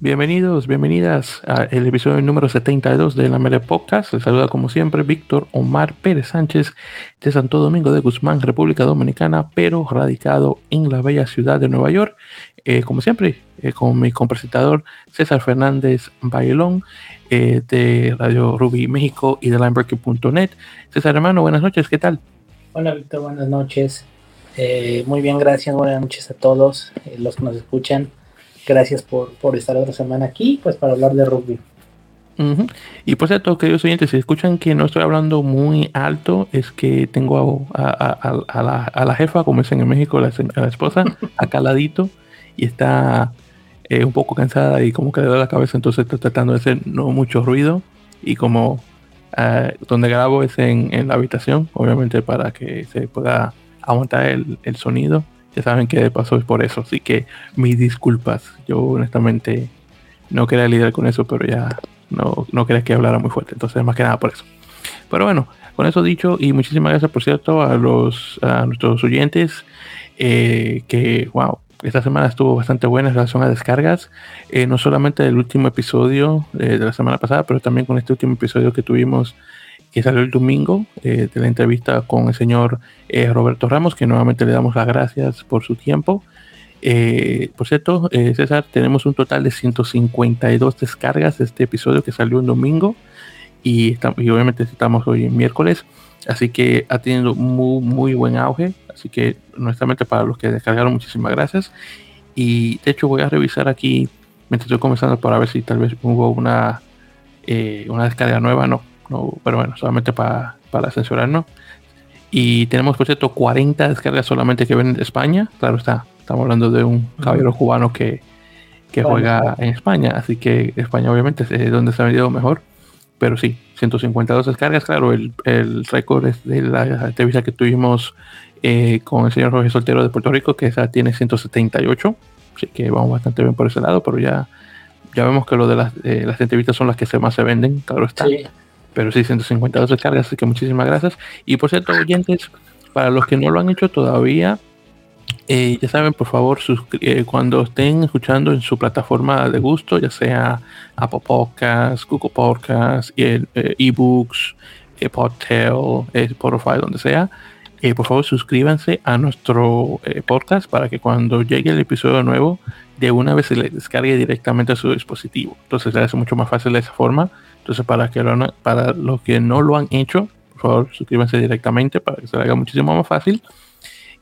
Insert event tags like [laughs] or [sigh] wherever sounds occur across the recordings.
bienvenidos, bienvenidas al episodio número 72 de la Mere Podcast. Les saluda como siempre Víctor Omar Pérez Sánchez de Santo Domingo de Guzmán, República Dominicana, pero radicado en la bella ciudad de Nueva York. Eh, como siempre, eh, con mi compresentador César Fernández Bailón eh, de Radio Ruby México y de Limebreaker.net. César hermano, buenas noches, ¿qué tal? Hola Víctor, buenas noches. muy bien, gracias, buenas noches a todos los que nos escuchan gracias por, estar otra semana aquí, pues para hablar de rugby. Y por cierto, queridos oyentes, si escuchan que no estoy hablando muy alto, es que tengo a, la, jefa, como dicen en México, la, esposa, [laughs] acá al y está eh, un poco cansada y como que le da la cabeza, entonces estoy tratando de hacer no mucho ruido. Y como eh, donde grabo es en, la habitación, obviamente para que se pueda aguantar el sonido saben que de paso es por eso. Así que mis disculpas. Yo honestamente no quería lidiar con eso, pero ya no, no quería que hablara muy fuerte. Entonces, más que nada por eso. Pero bueno, con eso dicho, y muchísimas gracias, por cierto, a los a nuestros oyentes. Eh, que, wow, esta semana estuvo bastante buena en relación a descargas. Eh, no solamente del último episodio eh, de la semana pasada, pero también con este último episodio que tuvimos que salió el domingo eh, de la entrevista con el señor eh, Roberto Ramos, que nuevamente le damos las gracias por su tiempo. Eh, por cierto, César, tenemos un total de 152 descargas de este episodio que salió el domingo y, y obviamente estamos hoy en miércoles, así que ha tenido muy, muy buen auge, así que honestamente para los que descargaron muchísimas gracias y de hecho voy a revisar aquí mientras estoy comenzando para ver si tal vez hubo una, una descarga nueva, no, no, pero bueno, solamente para, para censurarnos. Y tenemos, por cierto, 40 descargas solamente que ven en España. Claro está, estamos hablando de un caballero cubano que, que juega en España, así que España obviamente es donde se ha vendido mejor. Pero sí, 152 descargas, claro, el, el récord es de la entrevista que tuvimos eh, con el señor Jorge Soltero de Puerto Rico, que esa tiene 178, así que vamos bastante bien por ese lado, pero ya, ya vemos que lo de las, eh, las entrevistas son las que se más se venden, claro está. Sí pero sí, 152 descargas, así que muchísimas gracias. Y por cierto, oyentes, para los que no lo han hecho todavía, eh, ya saben, por favor, eh, cuando estén escuchando en su plataforma de gusto, ya sea Apple Podcasts, Google Podcasts, eh, eBooks, eh, Podtail, Spotify, donde sea, por favor suscríbanse a nuestro podcast para que cuando llegue el episodio nuevo, de una vez se le descargue directamente a su dispositivo. Entonces se hace mucho más fácil de esa forma entonces, para, que lo, para los que no lo han hecho, por favor, suscríbanse directamente para que se haga muchísimo más fácil.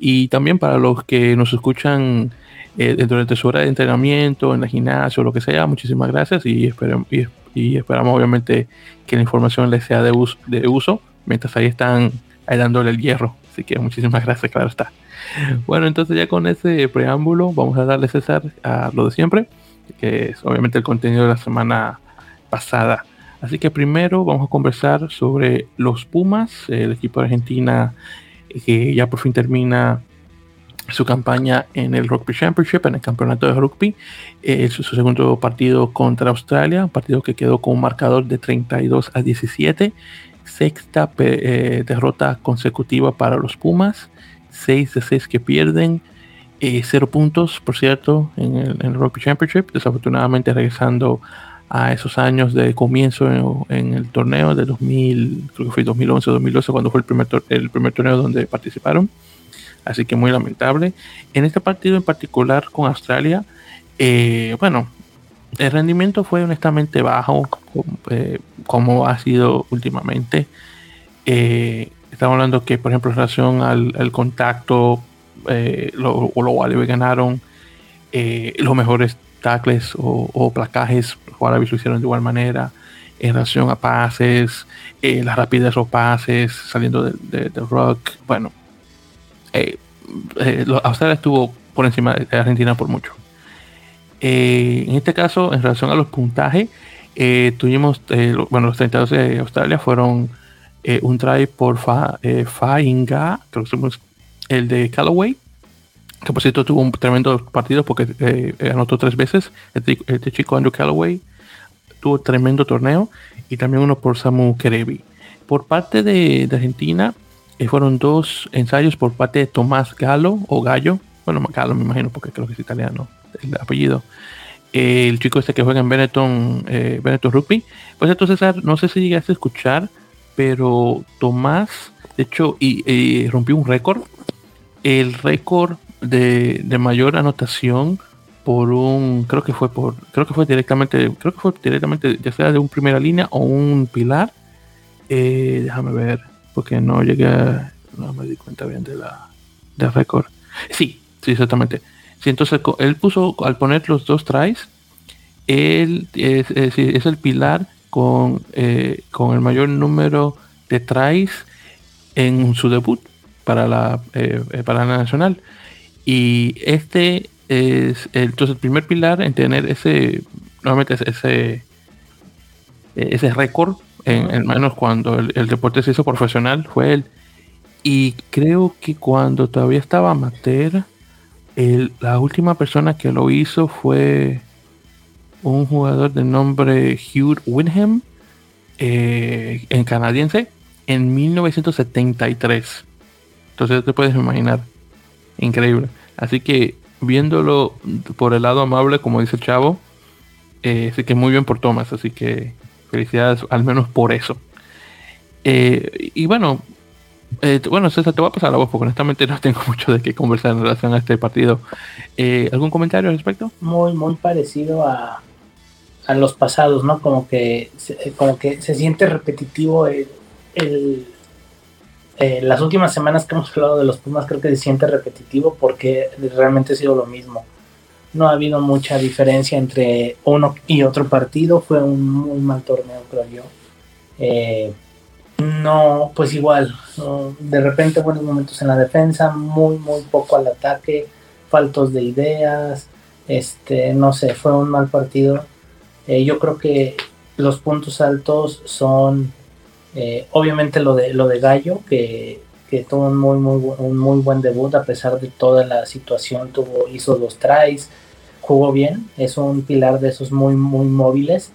Y también para los que nos escuchan eh, durante su hora de entrenamiento, en el gimnasio, lo que sea, muchísimas gracias y, esperamos, y, esperamos obviamente que la información les sea de uso, de uso mientras ahí están ahí dándole el hierro. Así que muchísimas gracias, claro está. Bueno, entonces ya con ese preámbulo vamos a darle César a lo de siempre, que es obviamente el contenido de la semana pasada. Así que primero vamos a conversar sobre los Pumas, el equipo de Argentina que ya por fin termina su campaña en el Rugby Championship, en el campeonato de rugby. Es su segundo partido contra Australia, un partido que quedó con un marcador de 32 a 17. Sexta eh, derrota consecutiva para los Pumas, 6 de 6 que pierden. Eh, puntos, por cierto, en el, en el Rugby Championship. Desafortunadamente regresando a esos años de comienzo en, el torneo de 2000, creo que fue 2011 o 2012 cuando fue el primer, el primer torneo donde participaron. Así que muy lamentable. En este partido en particular con Australia, eh, bueno, el rendimiento fue honestamente bajo, eh, como ha sido últimamente. Eh, estamos hablando que, por ejemplo, en relación al, contacto, lo, o lo cual ganaron los mejores tackles o, placajes, los lo hicieron de igual manera en relación a pases, eh, las rapidez de los pases, saliendo del de, rock. Bueno, eh, eh, Australia estuvo por encima de Argentina por mucho. en este caso, en relación a los puntajes, tuvimos, bueno, los 32 de Australia fueron un try por Fa, Fainga, creo que es el de Callaway, que tuvo un tremendo partido porque eh, anotó tres veces. Este, chico Andrew Callaway tuvo tremendo torneo y también uno por Samu Kerevi. Por parte de, Argentina eh, fueron dos ensayos por parte de Tomás Galo o Gallo, bueno Galo me imagino porque creo que es italiano el apellido. el chico este que juega en Benetton, eh, Benetton Rugby. Pues entonces, no sé si llegaste a escuchar, pero Tomás, de hecho, y, rompió un récord. El récord de, de, mayor anotación por un, creo que fue por, creo que fue directamente, creo que fue directamente, ya sea de un primera línea o un pilar. Eh, déjame ver, porque no llegué, a, no me di cuenta bien de la, del récord. Sí, sí, exactamente. Sí, entonces él puso, al poner los dos tries, él es, el pilar con, eh, con el mayor número de tries en su debut para la, eh, para la nacional. Y este es entonces el primer pilar en tener ese, nuevamente ese, ese récord, en, menos cuando el, deporte se hizo profesional, fue él. Y creo que cuando todavía estaba amateur, la última persona que lo hizo fue un jugador de nombre Hugh Winham, eh, en canadiense, en 1973. Entonces te puedes imaginar. Increíble. Así que viéndolo por el lado amable, como dice el chavo, eh, que muy bien por Thomas. Así que felicidades al menos por eso. Eh, y bueno, eh, bueno, César, te voy a pasar la voz porque honestamente no tengo [laughs] mucho de qué conversar en relación a este partido. Eh, ¿Algún comentario al respecto? Muy, muy parecido a, a los pasados, ¿no? Como que, como que se siente repetitivo el, eh, las últimas semanas que hemos hablado de los Pumas creo que se siente repetitivo porque realmente ha sido lo mismo. No ha habido mucha diferencia entre uno y otro partido. Fue un muy mal torneo, creo yo. Eh, no, pues igual, de repente buenos momentos en la defensa, muy, muy poco al ataque, faltos de ideas, este, no sé, fue un mal partido. Eh, yo creo que los puntos altos son eh, obviamente lo de lo de Gallo, que, tuvo un muy, muy, un muy buen debut a pesar de toda la situación, tuvo, hizo dos tries, jugó bien, es un pilar de esos muy, muy móviles.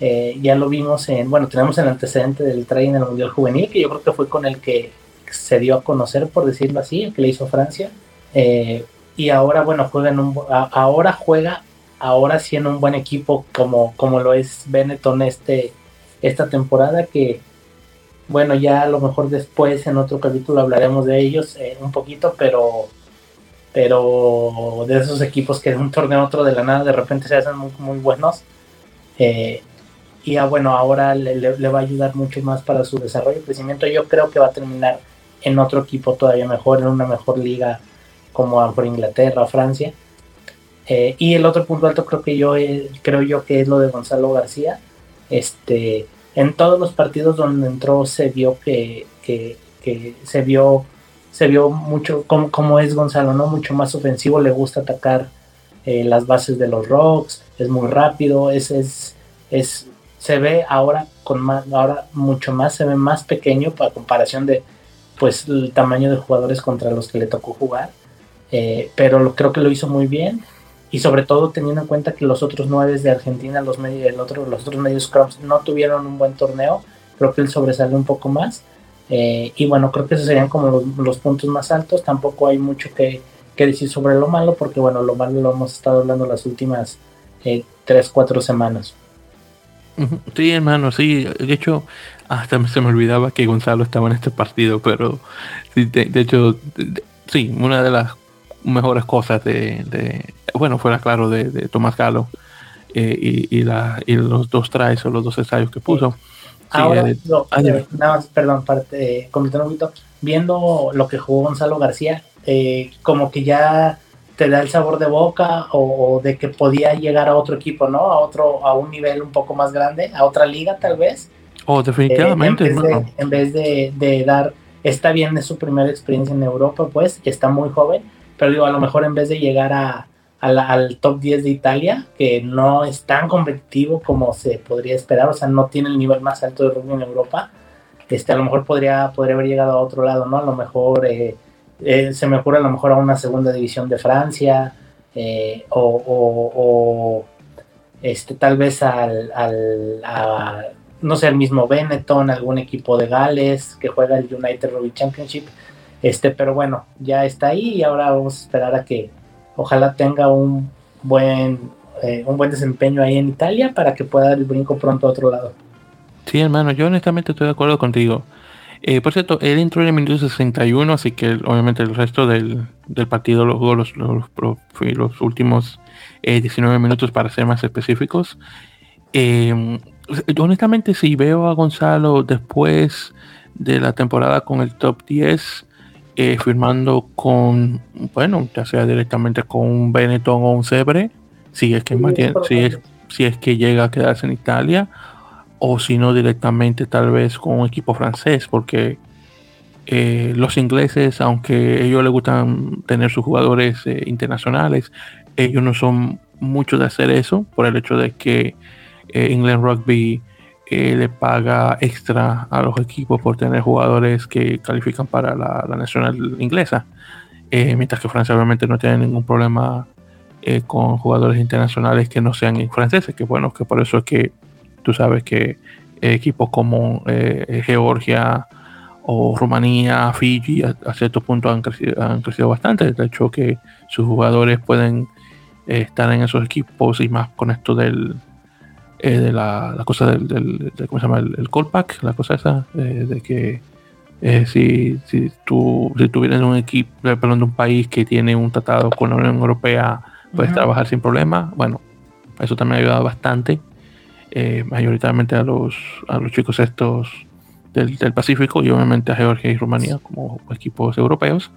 Eh, ya lo vimos en, bueno, tenemos el antecedente del try en el Mundial Juvenil, que yo creo que fue con el que se dio a conocer, por decirlo así, el que le hizo Francia. Eh, y ahora, bueno, juega en un, ahora juega, ahora un buen equipo como, como lo es Benetton este, esta temporada, que bueno, ya a lo mejor después en otro capítulo hablaremos de ellos eh, un poquito, pero pero de esos equipos que de un torneo a otro de la nada de repente se hacen muy, muy buenos. Eh, y ya bueno, ahora le, va a ayudar mucho más para su desarrollo y crecimiento. Yo creo que va a terminar en otro equipo todavía mejor, en una mejor liga como por Inglaterra Francia. Eh, y el otro punto alto creo que yo creo yo que es lo de Gonzalo García. Este, en todos los partidos donde entró se vio que, se vio se vio mucho como, es Gonzalo, ¿no? Mucho más ofensivo, le gusta atacar eh, las bases de los rocks, es muy rápido, es, es, es, se ve ahora con más, ahora mucho más, se ve más pequeño para comparación de pues el tamaño de jugadores contra los que le tocó jugar. Eh, pero creo que lo hizo muy bien y sobre todo teniendo en cuenta que los otros nueve de Argentina, los, medios, el otro, los otros medios Scrums no tuvieron un buen torneo, creo que él sobresale un poco más. Eh, y bueno, creo que esos serían como los, puntos más altos. Tampoco hay mucho que, decir sobre lo malo, porque bueno, lo malo lo hemos estado hablando las últimas eh, tres, cuatro semanas. Sí, hermano, sí. De hecho, hasta se me olvidaba que Gonzalo estaba en este partido, pero sí, de, hecho, sí, una de las mejores cosas de, bueno, fuera claro, de, Tomás Galo eh, y, la, y los dos tries o los dos ensayos que puso. Ahora, eh, ah, eh, nada más, perdón, parte, un poquito, viendo lo que jugó Gonzalo García, como que ya te da el sabor de boca o, de que podía llegar a otro equipo, ¿no? A otro, a un nivel un poco más grande, a otra liga tal vez. Oh, definitivamente. en, vez de, en vez de, de, dar, está bien, es su primera experiencia en Europa, pues, está muy joven, pero digo, a lo mejor en vez de llegar a, al top 10 de Italia, que no es tan competitivo como se podría esperar, o sea, no tiene el nivel más alto de rugby en Europa, este, a lo mejor podría, podría haber llegado a otro lado, ¿no? A lo mejor eh, eh, se me ocurre a lo mejor a una segunda división de Francia, eh, o, este, tal vez al, al no sé, el mismo Benetton, algún equipo de Gales que juega el United Rugby Championship, este, pero bueno, ya está ahí y ahora vamos a esperar a que ojalá tenga un buen, eh, un buen desempeño ahí en Italia para que pueda dar el brinco pronto a otro lado. Sí, hermano, yo honestamente estoy de acuerdo contigo. Eh, por cierto, él entró en el minuto 61, así que obviamente el resto del, partido lo jugó los, los, los, últimos 19 minutos para ser más específicos. Eh, honestamente, si veo a Gonzalo después de la temporada con el top 10, eh, firmando con, bueno, ya sea directamente con un Benetton o un Sebre, si es que si es, si es que llega a quedarse en Italia, o si no directamente tal vez con un equipo francés, porque eh, los ingleses, aunque ellos les gustan tener sus jugadores eh, internacionales, ellos no son muchos de hacer eso, por el hecho de que England Rugby eh, le paga extra a los equipos por tener jugadores que califican para la, nacional inglesa. Eh, mientras que Francia obviamente no tiene ningún problema eh, con jugadores internacionales que no sean franceses, que bueno, que por eso es que tú sabes que equipos como Georgia o Rumanía, Fiji, a, cierto punto han crecido, han crecido bastante. De hecho, que sus jugadores pueden estar en esos equipos y más con esto del, eh, de la, cosa del, del ¿cómo se llama? El, el callback, la cosa esa, eh, de que eh, si, si, tú, si tú vienes de un equipo, perdón, de un país que tiene un tratado con la Unión Europea, puedes trabajar sin problema. Bueno, eso también ha ayudado bastante, mayoritariamente a los, a los chicos estos del, del, Pacífico y obviamente a Georgia y Rumanía como equipos europeos.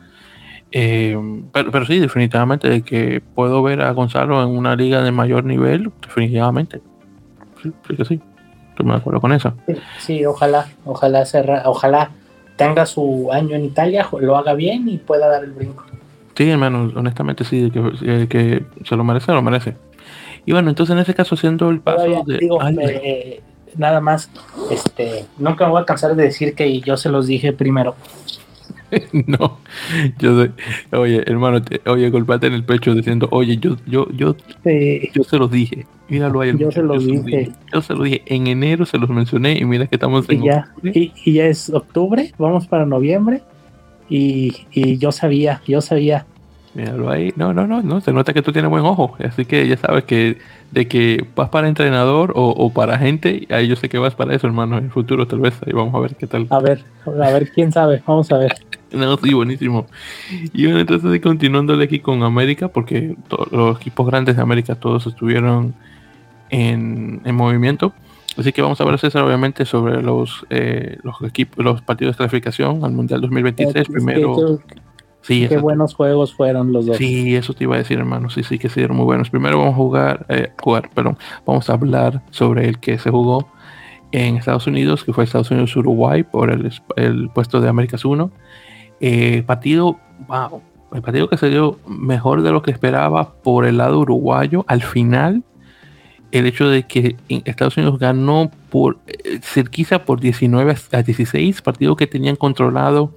pero, pero sí, definitivamente de que puedo ver a Gonzalo en una liga de mayor nivel, definitivamente sí, sí que sí. Estoy de acuerdo con eso. Sí, ojalá, ojalá, ojalá tenga su año en Italia, lo haga bien y pueda dar el brinco. Sí, hermano, honestamente sí, que, eh, que se lo merece, lo merece. Y bueno, entonces en ese caso, siendo el paso de. nada más, este, nunca me voy a cansar de decir que yo se los dije primero. [laughs] no, yo soy, oye, hermano, oye, golpate en el pecho diciendo, oye, yo, yo, yo, yo se los dije. Míralo ahí. Yo se los dije. Yo se los dije. En enero se los mencioné y mira que estamos en. Y ya, y, ya es octubre, vamos para noviembre. Y, y yo sabía, yo sabía. Míralo ahí. No, no, no, no. Se nota que tú tienes buen ojo. Así que ya sabes que de que vas para entrenador o, para gente, ahí yo sé que vas para eso, hermano. En el futuro tal vez. Ahí vamos a ver qué tal. A ver, a ver, quién sabe. Vamos a ver. [laughs] no, sí, buenísimo. Y bueno, entonces continuándole aquí con América, porque los equipos grandes de América todos estuvieron en, movimiento. Así que vamos a hablar, César, obviamente, sobre los, eh, los, equipos, los partidos de clasificación al Mundial 2023. Primero. Sí, qué buenos juegos fueron los dos. Sí, eso te iba a decir, hermano. Sí, sí, que sí, muy buenos. Primero vamos a jugar, eh, jugar, perdón, vamos a hablar sobre el que se jugó en Estados Unidos, que fue Estados Unidos-Uruguay por el, el, puesto de Américas 1. Eh, partido, wow, el partido que se dio mejor de lo que esperaba por el lado uruguayo. Al final, el hecho de que Estados Unidos ganó por eh, por 19 a 16, partido que tenían controlado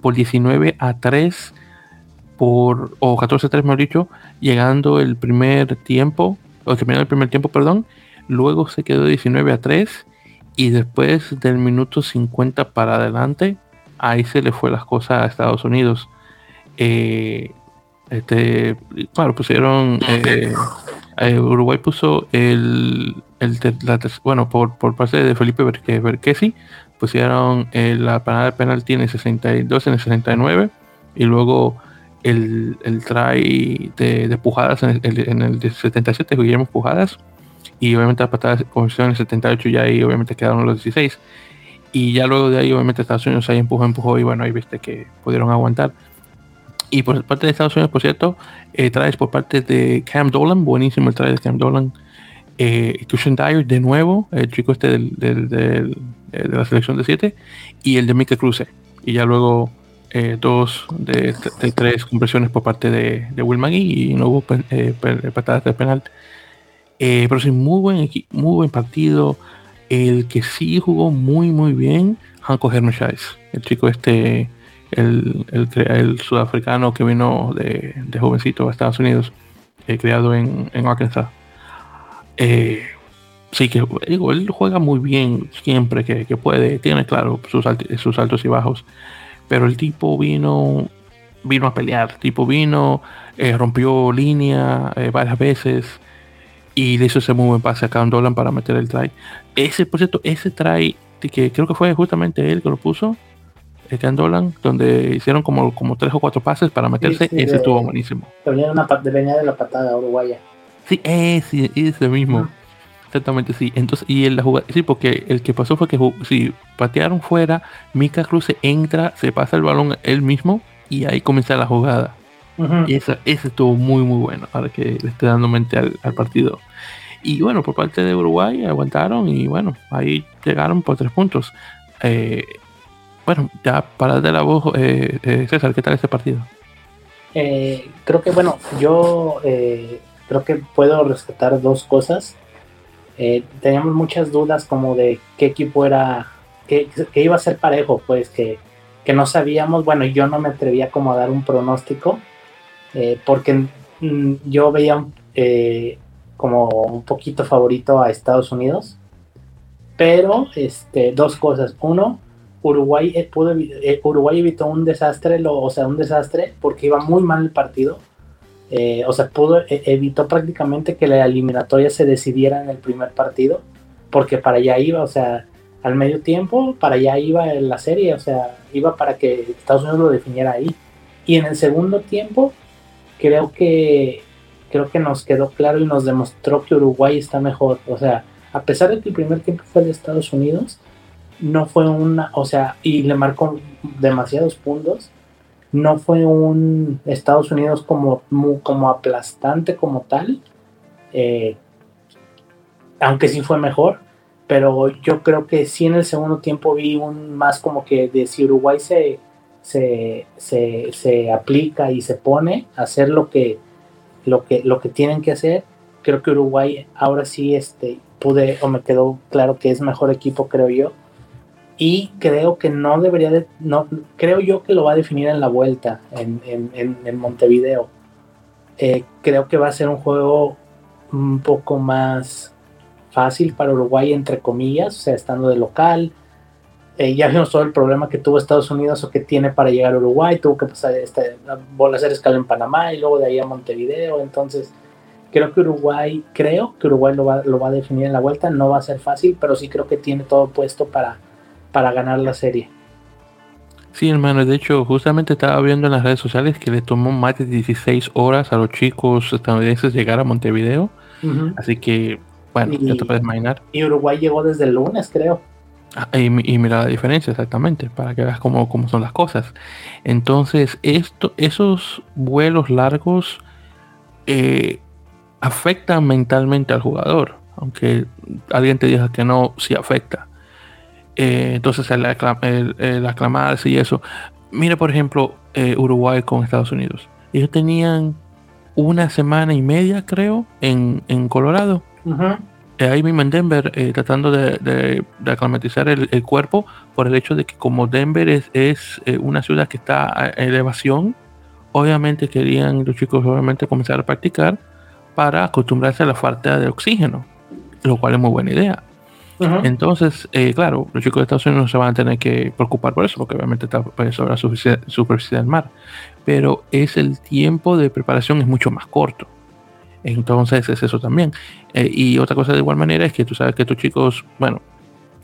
por 19 a 3 por o 14 a 3 mejor dicho, llegando el primer tiempo, o terminando el primer tiempo, perdón, luego se quedó 19 a 3 y después del minuto 50 para adelante, ahí se le fue las cosas a Estados Unidos. Eh, este, claro, pusieron eh, eh, Uruguay puso el, el bueno, por, por parte de Felipe Berquesi, pusieron la parada de penalti en el 62, en el 69, y luego el, el try de, pujadas en el, en el 77, Guillermo Pujadas, y obviamente la patada de conversión en el 78, y ahí obviamente quedaron los 16. Y ya luego de ahí, obviamente, Estados Unidos ahí empujó, empujó, y bueno, ahí viste que pudieron aguantar. Y por parte de Estados Unidos, por cierto, eh, traes por parte de Cam Dolan, buenísimo el traje de Cam Dolan. Eh, Cushion Dyer de nuevo, el chico este del, eh, de la selección de 7, y el de Mika Cruze. Y ya luego eh, dos de, tres conversiones por parte de, de Will McGee y no hubo patadas de penal. pero sí, muy buen, muy buen partido. El que sí jugó muy, muy bien, Hanko Hermeshais, el chico este el, el, sudafricano que vino de, jovencito a Estados Unidos, eh, criado en, Arkansas. Eh, sí, que digo, él juega muy bien siempre que, puede, tiene claro sus, sus altos y bajos, pero el tipo vino vino a pelear, tipo vino, eh, rompió línea varias veces. y le hizo ese muy buen pase a Cam Dolan para meter el try. Ese, por cierto, ese try que creo que fue justamente él que lo puso, el Cam Dolan, donde hicieron como, como tres o cuatro pases para meterse, ese estuvo buenísimo. Venía, una, venía de la patada uruguaya. Sí, ese, ese mismo. Exactamente, sí. Entonces, y en la jugada, sí, porque el que pasó fue que si patearon fuera, Mika Cruz entra, se pasa el balón él mismo y ahí comienza la jugada. Y ese, estuvo muy, muy bueno para que le esté dando mente al, partido. Y bueno, por parte de Uruguay aguantaron y bueno, ahí llegaron por tres puntos. Eh, bueno, ya para de la voz, eh, eh, César, ¿qué tal este partido? creo que bueno, yo creo que puedo rescatar dos cosas. Teníamos muchas dudas como de qué equipo era, que, iba a ser parejo, pues que, no sabíamos, bueno, yo no me atrevía como a dar un pronóstico, porque mm, yo veía eh, como un poquito favorito a Estados Unidos, pero este, dos cosas, uno, Uruguay, pudo, Uruguay evitó un desastre, lo, o sea, un desastre porque iba muy mal el partido. Eh, o sea, pudo, evitó prácticamente que la eliminatoria se decidiera en el primer partido, porque para allá iba, o sea, al medio tiempo, para allá iba la serie, o sea, iba para que Estados Unidos lo definiera ahí. Y en el segundo tiempo, creo que, creo que nos quedó claro y nos demostró que Uruguay está mejor, o sea, a pesar de que el primer tiempo fue de Estados Unidos, no fue una, o sea, y le marcó demasiados puntos, no fue un Estados Unidos como, como aplastante como tal, eh, aunque sí fue mejor, pero yo creo que sí en el segundo tiempo vi un más como que de si Uruguay se, se, aplica y se pone a hacer lo que, lo que, lo que tienen que hacer, creo que Uruguay ahora sí este, pude o me quedó claro que es mejor equipo, creo yo y creo que no debería de, no, creo yo que lo va a definir en la vuelta en, en, Montevideo. Eh, creo que va a ser un juego un poco más fácil para Uruguay, entre comillas, o sea, estando de local. Eh, ya vimos todo el problema que tuvo Estados Unidos o que tiene para llegar a Uruguay, tuvo que pasar este, a hacer escala en Panamá y luego de ahí a Montevideo, entonces creo que Uruguay, creo que Uruguay lo va, lo va a definir en la vuelta, no va a ser fácil, pero sí creo que tiene todo puesto para, para ganar la serie. Sí, hermano, de hecho, justamente estaba viendo en las redes sociales que le tomó más de 16 horas a los chicos estadounidenses llegar a Montevideo. Así que, bueno, ya te puedes imaginar. Y Uruguay llegó desde el lunes, creo. Ah, y, mira la diferencia, exactamente, para que veas cómo, cómo son las cosas. Entonces, esto, esos vuelos largos eh, afectan mentalmente al jugador. Aunque alguien te diga que no, sí afecta. Eh, entonces el, aclamarse y eso. Mire, por ejemplo, eh, Uruguay con Estados Unidos. Ellos tenían una semana y media, creo, en, Colorado. Eh, ahí mismo en Denver, tratando de, aclimatizar el, cuerpo por el hecho de que como Denver es, es una ciudad que está a elevación, obviamente querían los chicos obviamente comenzar a practicar para acostumbrarse a la falta de oxígeno, lo cual es muy buena idea. Entonces, eh, claro, los chicos de Estados Unidos no se van a tener que preocupar por eso, porque obviamente está pues, sobre la superficie del mar. Pero es el tiempo de preparación es mucho más corto. Entonces es eso también. Eh, y otra cosa de igual manera es que tú sabes que estos chicos, bueno,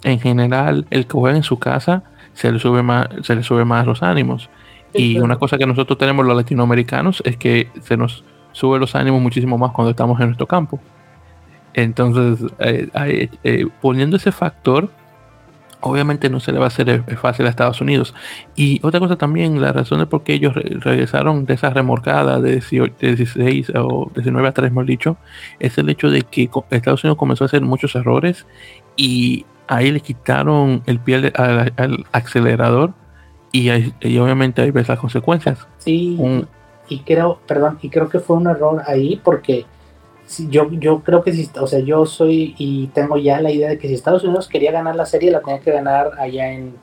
en general, el que juega en su casa se le sube más, se le sube más los ánimos. Y una cosa que nosotros tenemos los latinoamericanos es que se nos sube los ánimos muchísimo más cuando estamos en nuestro campo. Entonces, eh, eh, poniendo ese factor, obviamente no se le va a hacer eh, fácil a Estados Unidos. Y otra cosa también, la razón de por qué ellos regresaron de esa remorcada de 16 o 19 a 3, hemos dicho, es el hecho de que Estados Unidos comenzó a hacer muchos errores y ahí le quitaron el pie al, acelerador y, obviamente ahí ves las consecuencias. Sí, y creo, perdón, y creo que fue un error ahí porque yo, yo creo que si, o sea, yo soy y tengo ya la idea de que si Estados Unidos quería ganar la serie, la tenía que ganar allá en,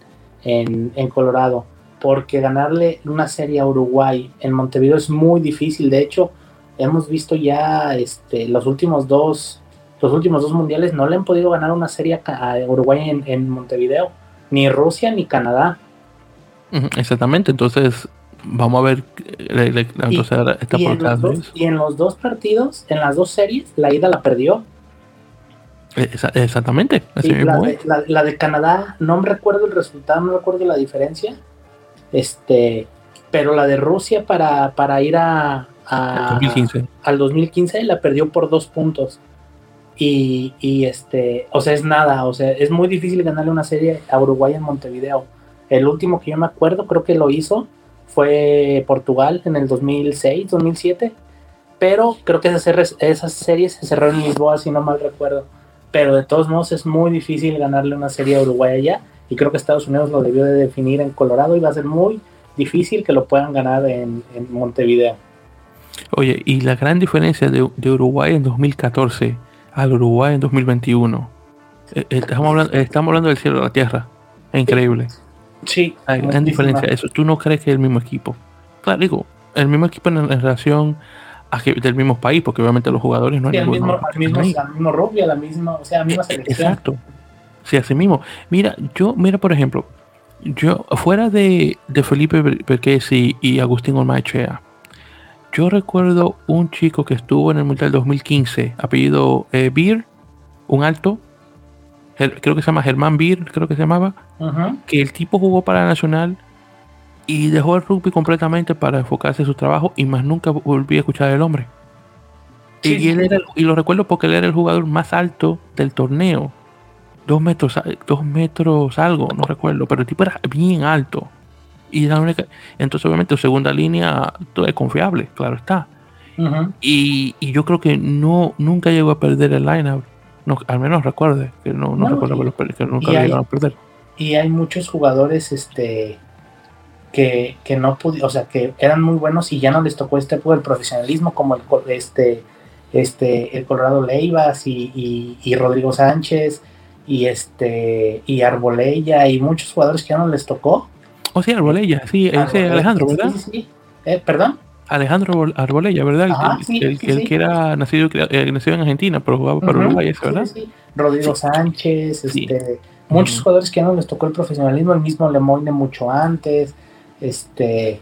en, Colorado, porque ganarle una serie a Uruguay en Montevideo es muy difícil. De hecho, hemos visto ya este, los últimos dos, los últimos dos mundiales no le han podido ganar una serie a, Uruguay en, en Montevideo, ni Rusia ni Canadá. Exactamente, entonces vamos a ver y, en los dos, partidos, en las dos series, la ida la perdió. exactamente. la, de, Canadá, no me recuerdo el resultado, no recuerdo la diferencia. Este, pero la de Rusia para, para ir a, al 2015 la perdió por dos puntos. Y, y, este, o sea, es nada, o sea, es muy difícil ganarle una serie a Uruguay en Montevideo. El último que yo me acuerdo, creo que lo hizo, fue Portugal en el 2006, 2007. Pero creo que esas, series se cerraron en Lisboa, si no mal recuerdo. Pero de todos modos es muy difícil ganarle una serie a Uruguay allá. Y creo que Estados Unidos lo debió de definir en Colorado y va a ser muy difícil que lo puedan ganar en, Montevideo. Oye, y la gran diferencia de, Uruguay en 2014 al Uruguay en 2021. Eh, eh, estamos hablando, estamos hablando del cielo de la tierra. Increíble. Sí. Hay gran diferencia. Eso tú no crees que es el mismo equipo. Claro, digo, el mismo equipo en, relación a del mismo país, porque obviamente los jugadores no hay el mismo, mismo, la misma rugby, la misma, o sea, la misma selección. Exacto. Sí, así mismo. Mira, yo, mira, por ejemplo, yo, fuera de, de Felipe Perquez y, Agustín Olmachea, yo recuerdo un chico que estuvo en el Mundial 2015, apellido eh, Beer, un alto, creo que se llama Germán Beer, creo que se llamaba, que el tipo jugó para la Nacional y dejó el rugby completamente para enfocarse en su trabajo y más nunca volví a escuchar el hombre. y, y lo recuerdo porque él era el jugador más alto del torneo dos metros, dos metros algo, no recuerdo, pero el tipo era bien alto. Y la única, entonces obviamente su segunda línea todo es confiable, claro está. y, yo creo que no nunca llegó a perder el lineup. No, al menos recuerde que no, no, recuerdo que nunca llegaron a perder. Y hay muchos jugadores este que, que no pudieron, o sea, que eran muy buenos y ya no les tocó este el profesionalismo como el este este el Colorado Leivas y, y Rodrigo Sánchez y este y Arbolella y muchos jugadores que ya no les tocó. Oh, sí, Arbolella, sí, ese Alejandro, ¿verdad? Sí, sí, eh, ¿Perdón? Alejandro Arbolella, ¿verdad? el, que era nacido, eh, nacido en Argentina, pero jugaba para Uruguay, ¿verdad? Rodrigo Sánchez, este, muchos jugadores que no les tocó el profesionalismo, el mismo Lemoyne mucho antes, este,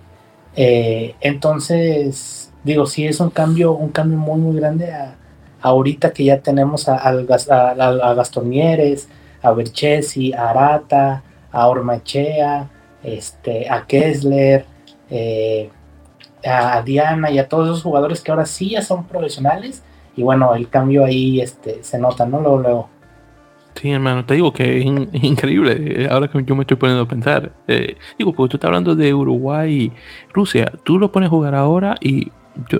eh, entonces, digo, sí es un cambio, un cambio muy, muy grande a, ahorita que ya tenemos a, a, a Gastonieres, a Berchesi, a Arata, a Ormachea, este, a Kessler, eh, a Diana y a todos esos jugadores que ahora sí ya son profesionales. Y bueno, el cambio ahí este, se nota, ¿no? Luego, luego. Sí, hermano, te digo que es, [laughs] increíble. Eh, ahora que yo me estoy poniendo a pensar. Eh, digo, porque tú estás hablando de Uruguay y Rusia. Tú lo pones a jugar ahora y yo,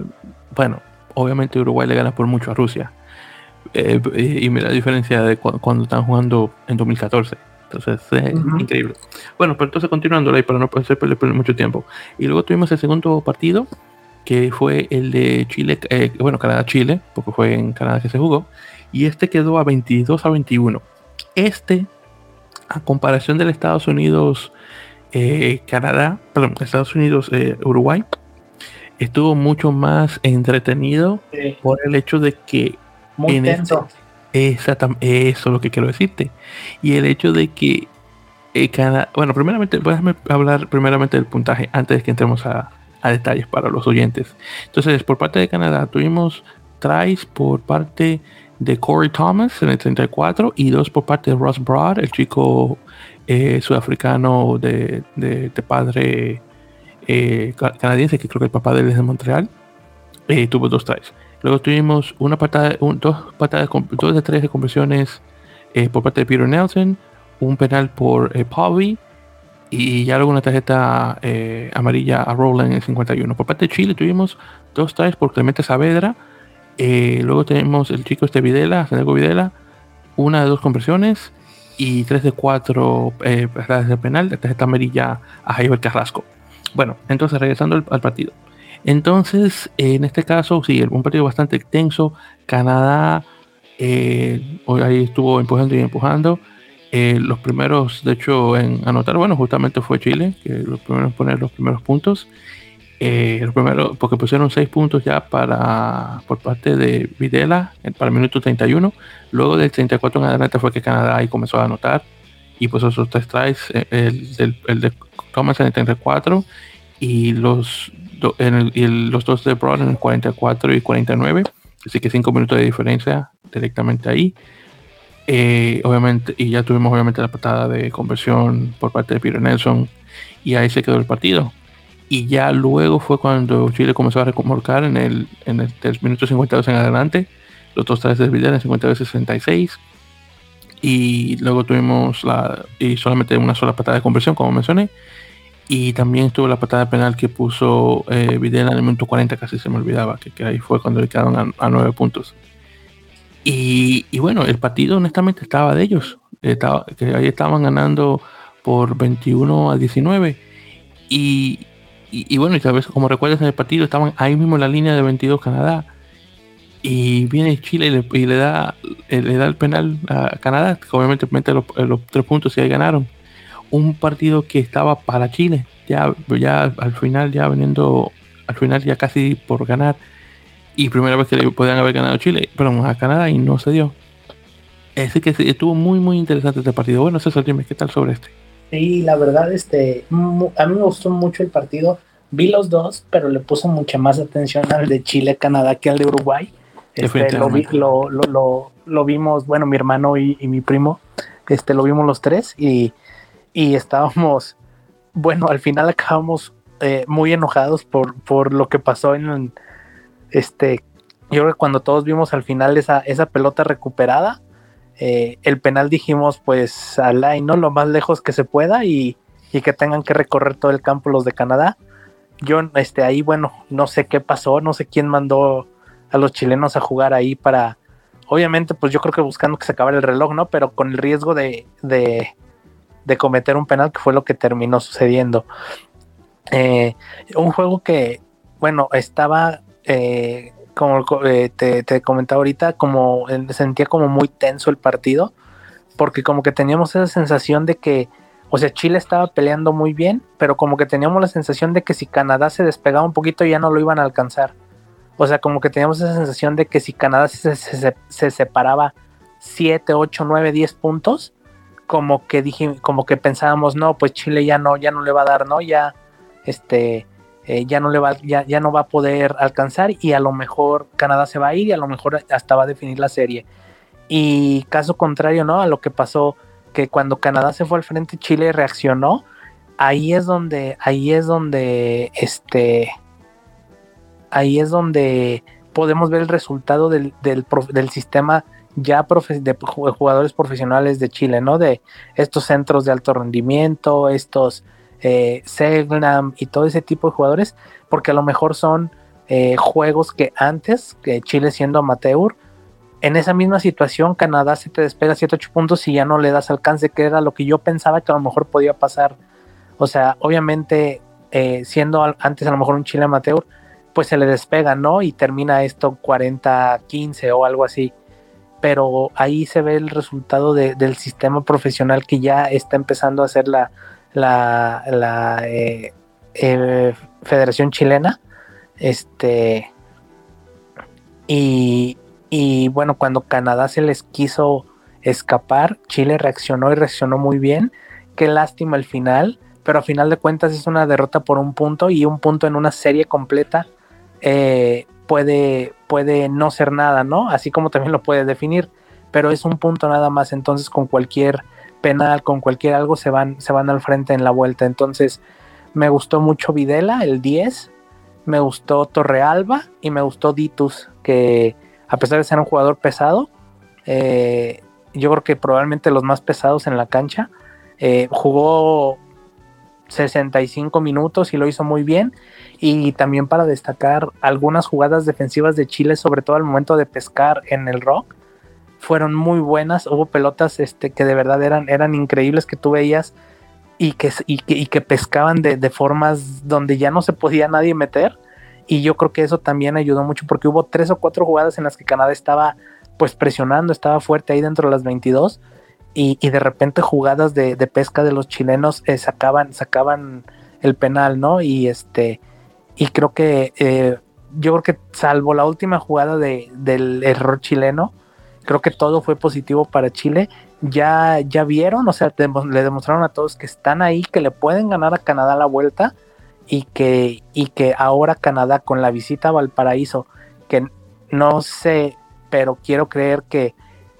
bueno, obviamente Uruguay le gana por mucho a Rusia. Eh, y mira la diferencia de cuando están jugando en 2014. Entonces es increíble. Bueno, pero entonces continuando ahí para no perder mucho tiempo. Y luego tuvimos el segundo partido, que fue el de Chile, eh, bueno, Canadá-Chile, porque fue en Canadá que se jugó. Y este quedó a 22 a 21. Este, a comparación del Estados Unidos, eh, Canadá, perdón, Estados Unidos, Uruguay, estuvo mucho más entretenido por el hecho de que muy en este exactamente eso es lo que quiero decirte y el hecho de que eh, cada bueno primeramente voy a hablar primeramente del puntaje antes de que entremos a, detalles para los oyentes entonces por parte de Canadá tuvimos tries por parte de Corey Thomas en el 34 y dos por parte de Ross Broad el chico eh, sudafricano de, de padre eh, canadiense, que creo que el papá de él es de Montreal, eh, tuvo dos tries. Luego tuvimos una patada, dos patadas, dos de tres de conversiones eh, por parte de Peter Nelson, un penal por eh, y ya luego una tarjeta amarilla a Rowland en el 51. Por parte de Chile tuvimos dos tries por Clemente Saavedra. luego tenemos el chico este Videla, Santiago Videla, una de dos conversiones y tres de cuatro eh, de penal, de tarjeta amarilla a Javier Carrasco. Bueno, entonces regresando al, partido. Entonces, en este caso, sí, un partido bastante extenso. Canadá eh, ahí estuvo empujando y empujando. Eh, los primeros, de hecho, en anotar, bueno, justamente fue Chile, que los primeros en poner los primeros puntos. Eh, los primeros, porque pusieron seis puntos ya para por parte de Videla para el minuto 31. Luego del 34 en adelante fue que Canadá ahí comenzó a anotar. Y pues esos tres tries, el, el, el de Thomas en el 34 y los, en el, los dos de Broad en el 44 y 49. Así que 5 minutos de diferencia directamente ahí. Eh, obviamente, y ya tuvimos obviamente la patada de conversión por parte de Peter Nelson. Y ahí se quedó el partido. Y ya luego fue cuando Chile comenzó a recomorcar en el, en el 3 minutos 52 en adelante. Los dos tres de Vidal en 52 66 y luego tuvimos la y solamente una sola patada de conversión como mencioné y también estuvo la patada penal que puso eh, Videla en el minuto 40 casi se me olvidaba que, ahí fue cuando le quedaron a, nueve puntos. Y, bueno el partido honestamente estaba de ellos. Estaba, que ahí estaban ganando por 21 a 19 y, y, bueno y tal vez como recuerdas en el partido estaban ahí mismo en la línea de 22 Canadá. Y viene Chile y le, da eh, le da el penal a Canadá, que obviamente mete los, tres puntos y ahí ganaron. Un partido que estaba para Chile, ya, ya al final, ya veniendo, al final ya casi por ganar, y primera vez que le podían haber ganado Chile, pero a Canadá y no se dio. Así que estuvo muy muy interesante este partido. Bueno, César, dime, ¿qué tal sobre este? Sí, la verdad, este, a mí me gustó mucho el partido. Vi los dos, pero le puse mucha más atención al de Chile-Canadá que al de Uruguay este, lo, lo, lo, vimos, bueno, mi hermano y, mi primo, este, lo vimos los tres y, y estábamos, bueno, al final acabamos eh, muy enojados por, por lo que pasó en, este, yo creo que cuando todos vimos al final esa, esa pelota recuperada, eh, el penal dijimos pues al ¿no? Lo más lejos que se pueda y, y, que tengan que recorrer todo el campo los de Canadá. Yo, este, ahí, bueno, no sé qué pasó, no sé quién mandó a los chilenos a jugar ahí para, obviamente, pues yo creo que buscando que se acabara el reloj, ¿no? Pero con el riesgo de, de, cometer un penal, que fue lo que terminó sucediendo. Eh, un juego que, bueno, estaba, eh, como eh, te, comentaba ahorita, como sentía como muy tenso el partido, porque como que teníamos esa sensación de que, o sea, Chile estaba peleando muy bien, pero como que teníamos la sensación de que si Canadá se despegaba un poquito ya no lo iban a alcanzar. O sea, como que teníamos esa sensación de que si Canadá se, separaba 7, 8, 9, 10 puntos, como que dije, como que pensábamos, no, pues Chile ya no, ya no le va a dar, ¿no? Ya, este, eh, ya no le va, ya, ya no va a poder alcanzar y a lo mejor Canadá se va a ir y a lo mejor hasta va a definir la serie. Y caso contrario, ¿no? A lo que pasó, que cuando Canadá se fue al frente, Chile reaccionó. Ahí es donde, ahí es donde, este, ahí es donde podemos ver el resultado del, sistema ya de jugadores profesionales de Chile, ¿no? De estos centros de alto rendimiento, estos eh, y todo ese tipo de jugadores, porque a lo mejor son eh, juegos que antes, que Chile siendo amateur, en esa misma situación Canadá se te despega 7-8 puntos y ya no le das alcance, que era lo que yo pensaba que a lo mejor podía pasar. O sea, obviamente eh, siendo antes a lo mejor un Chile amateur, pues se le despega, ¿no? Y termina esto 40-15 o algo así. Pero ahí se ve el resultado del sistema profesional que ya está empezando a hacer la, la, eh, eh, Federación Chilena. Este. Y, y bueno, cuando Canadá se les quiso escapar, Chile reaccionó y reaccionó muy bien. Qué lástima el final, pero a final de cuentas es una derrota por un punto y un punto en una serie completa eh, puede, puede no ser nada, ¿no? Así como también lo puede definir, pero es un punto nada más, entonces con cualquier penal, con cualquier algo se van, se van al frente en la vuelta. Entonces, me gustó mucho Videla, el 10, me gustó Torrealba y me gustó Ditus, que a pesar de ser un jugador pesado, eh, yo creo que probablemente los más pesados en la cancha, eh, jugó 65 minutos y lo hizo muy bien. Y también para destacar algunas jugadas defensivas de Chile, sobre todo al momento de pescar en el rock, fueron muy buenas. Hubo pelotas este, que de verdad eran, eran increíbles que tú veías y que, y que, pescaban de, de, formas donde ya no se podía nadie meter. Y yo creo que eso también ayudó mucho porque hubo tres o cuatro jugadas en las que Canadá estaba pues presionando, estaba fuerte ahí dentro de las 22 y, de repente jugadas de, pesca de los chilenos eh, sacaban, sacaban el penal, ¿no? Y este, y creo que eh, yo creo que salvo la última jugada de, del error chileno, creo que todo fue positivo para Chile. Ya, ya vieron, o sea, le demostraron a todos que están ahí, que le pueden ganar a Canadá la vuelta y que, y que ahora Canadá con la visita a Valparaíso, que no sé, pero quiero creer que,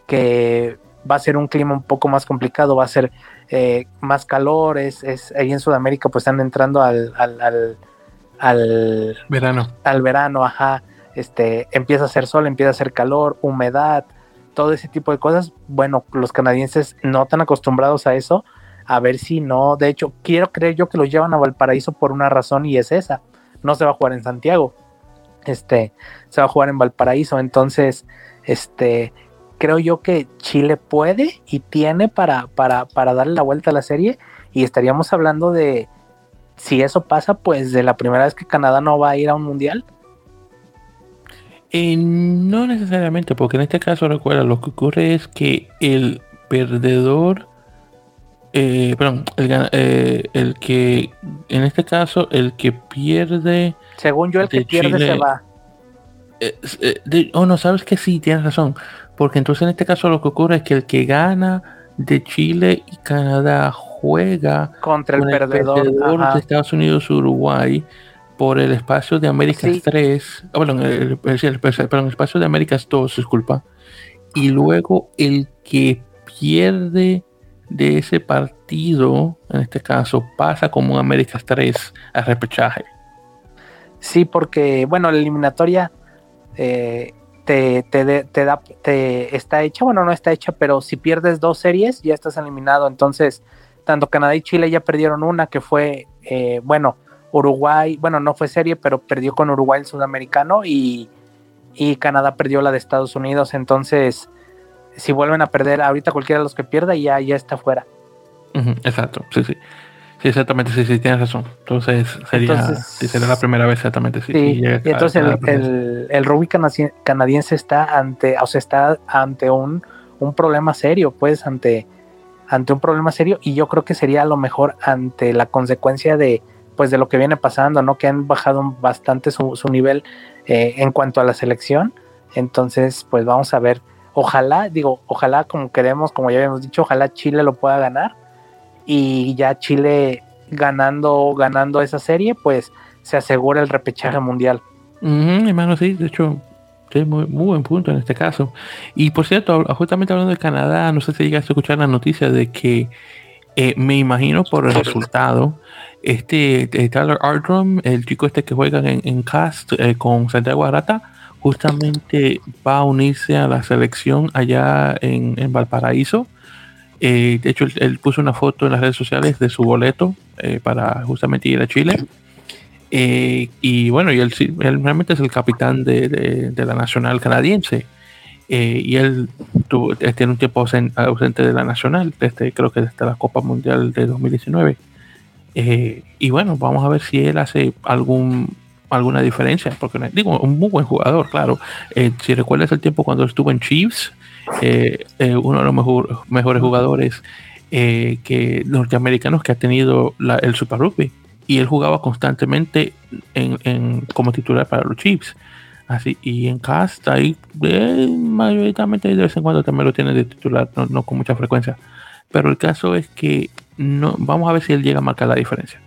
que va a ser un clima un poco más complicado, va a ser eh, más calor, es, ahí en Sudamérica pues están entrando al, al, al, verano. Al verano, ajá. Este, empieza a hacer sol, empieza a hacer calor, humedad, todo ese tipo de cosas. Bueno, los canadienses no están acostumbrados a eso, a ver si no, de hecho, quiero creer yo que los llevan a Valparaíso por una razón y es esa. No se va a jugar en Santiago. Este, se va a jugar en Valparaíso, entonces, este, creo yo que Chile puede y tiene para, para, para darle la vuelta a la serie y estaríamos hablando de, si eso pasa, pues de la primera vez que Canadá no va a ir a un mundial. Eh, no necesariamente, porque en este caso recuerda, lo que ocurre es que el perdedor, eh, perdón, el, eh, el, que, en este caso, el que pierde... Según yo, el que pierde se va. oh, no, sabes que sí, tienes razón porque entonces en este caso lo que ocurre es que el que gana de Chile y Canadá juega contra el, perdedor, de Estados Unidos Uruguay por el espacio de Américas 3, ah, bueno, el, el, espacio de Américas 2, disculpa, y luego el que pierde de ese partido, en este caso, pasa como un Américas 3 a repechaje. Sí, porque, bueno, la eliminatoria eh, te, te, da, te está hecha, bueno, no está hecha, pero si pierdes dos series ya estás eliminado. Entonces, tanto Canadá y Chile ya perdieron una que fue, eh, bueno, Uruguay, bueno, no fue serie, pero perdió con Uruguay el sudamericano y, y Canadá perdió la de Estados Unidos. Entonces, si vuelven a perder ahorita cualquiera de los que pierda, ya, ya está fuera. exacto, sí, sí. Sí, exactamente, sí, sí, tienes razón. Entonces sería, sería la primera vez, exactamente. Sí, y entonces el, el, rugby canadiense está ante, o sea, está ante un, un problema serio, pues, ante, ante un problema serio, y yo creo que sería a lo mejor ante la consecuencia de pues de lo que viene pasando, ¿no? Que han bajado bastante su, su nivel eh, en cuanto a la selección. Entonces, pues vamos a ver. Ojalá, digo, ojalá como queremos, como ya habíamos dicho, ojalá Chile lo pueda ganar y ya Chile ganando, ganando esa serie, pues se asegura el repechaje mundial. hermano, sí, de hecho, es muy, buen punto en este caso. Y por cierto, justamente hablando de Canadá, no sé si llegaste a escuchar la noticia de que eh, me imagino por el resultado, este eh, Tyler Ardrum, el chico este que juega en, Cast eh, con Santiago Arata, justamente va a unirse a la selección allá en, en Valparaíso eh, de hecho, él, puso una foto en las redes sociales de su boleto eh, para justamente ir a Chile. Eh, y bueno, y él, realmente es el capitán de, la nacional canadiense. y él tuvo, tiene un tiempo ausente de la nacional, desde, creo que desde la Copa Mundial de 2019. y bueno, vamos a ver si él hace algún alguna diferencia, porque digo, un muy buen jugador, claro. si recuerdas el tiempo cuando estuvo en Chiefs, eh, eh, uno de los mejores jugadores eh, que norteamericanos que ha tenido el Super Rugby. Y él jugaba constantemente en, como titular para los Chiefs. Así, y en cast ahí mayoritariamente de vez en cuando también lo tiene de titular, no, con mucha frecuencia. Pero el caso es que no, vamos a ver si él llega a marcar la diferencia.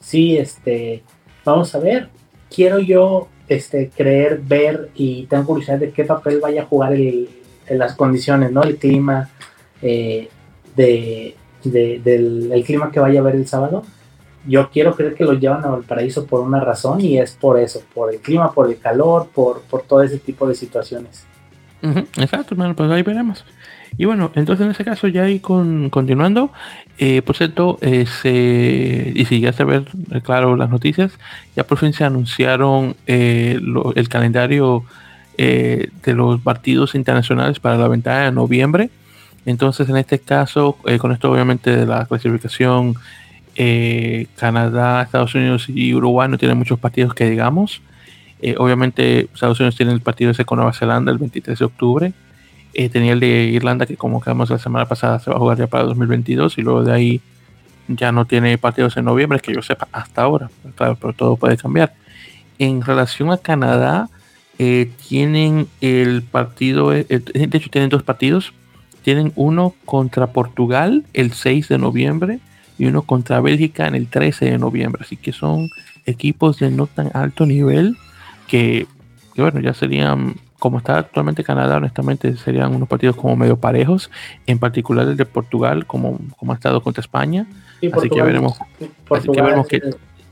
Sí, este, vamos a ver. Quiero yo este, creer, ver y tengo curiosidad de qué papel vaya a jugar el, las condiciones, ¿no? El clima, eh, de, del el clima que vaya a haber el sábado. Yo quiero creer que lo llevan a Valparaíso por una razón y es por eso, por el clima, por el calor, por, por todo ese tipo de situaciones. exacto, hermano, pues ahí veremos. Y bueno, entonces en ese caso ya ahí con, continuando, eh, por cierto, eh, y si ya se ver claro las noticias, ya por fin se anunciaron el calendario eh, de los partidos internacionales para la ventana de noviembre. Entonces, en este caso, eh, con esto obviamente de la clasificación, eh, Canadá, Estados Unidos y Uruguay no tienen muchos partidos que digamos. obviamente, Estados Unidos tiene el partido ese con Nueva Zelanda el 23 de octubre. tenía el de Irlanda que como quedamos la semana pasada se va a jugar ya para 2022 y luego de ahí ya no tiene partidos en noviembre, que yo sepa hasta ahora. Claro, pero todo puede cambiar. En relación a Canadá, eh, tienen el partido, eh, de hecho tienen dos partidos. Tienen uno contra Portugal el 6 de noviembre y uno contra Bélgica en el 13 de noviembre. Así que son equipos de no tan alto nivel que, bueno, ya serían, como está actualmente Canadá, honestamente serían unos partidos como medio parejos, en particular el de Portugal, como, como ha estado contra España. así que veremos. Portugal,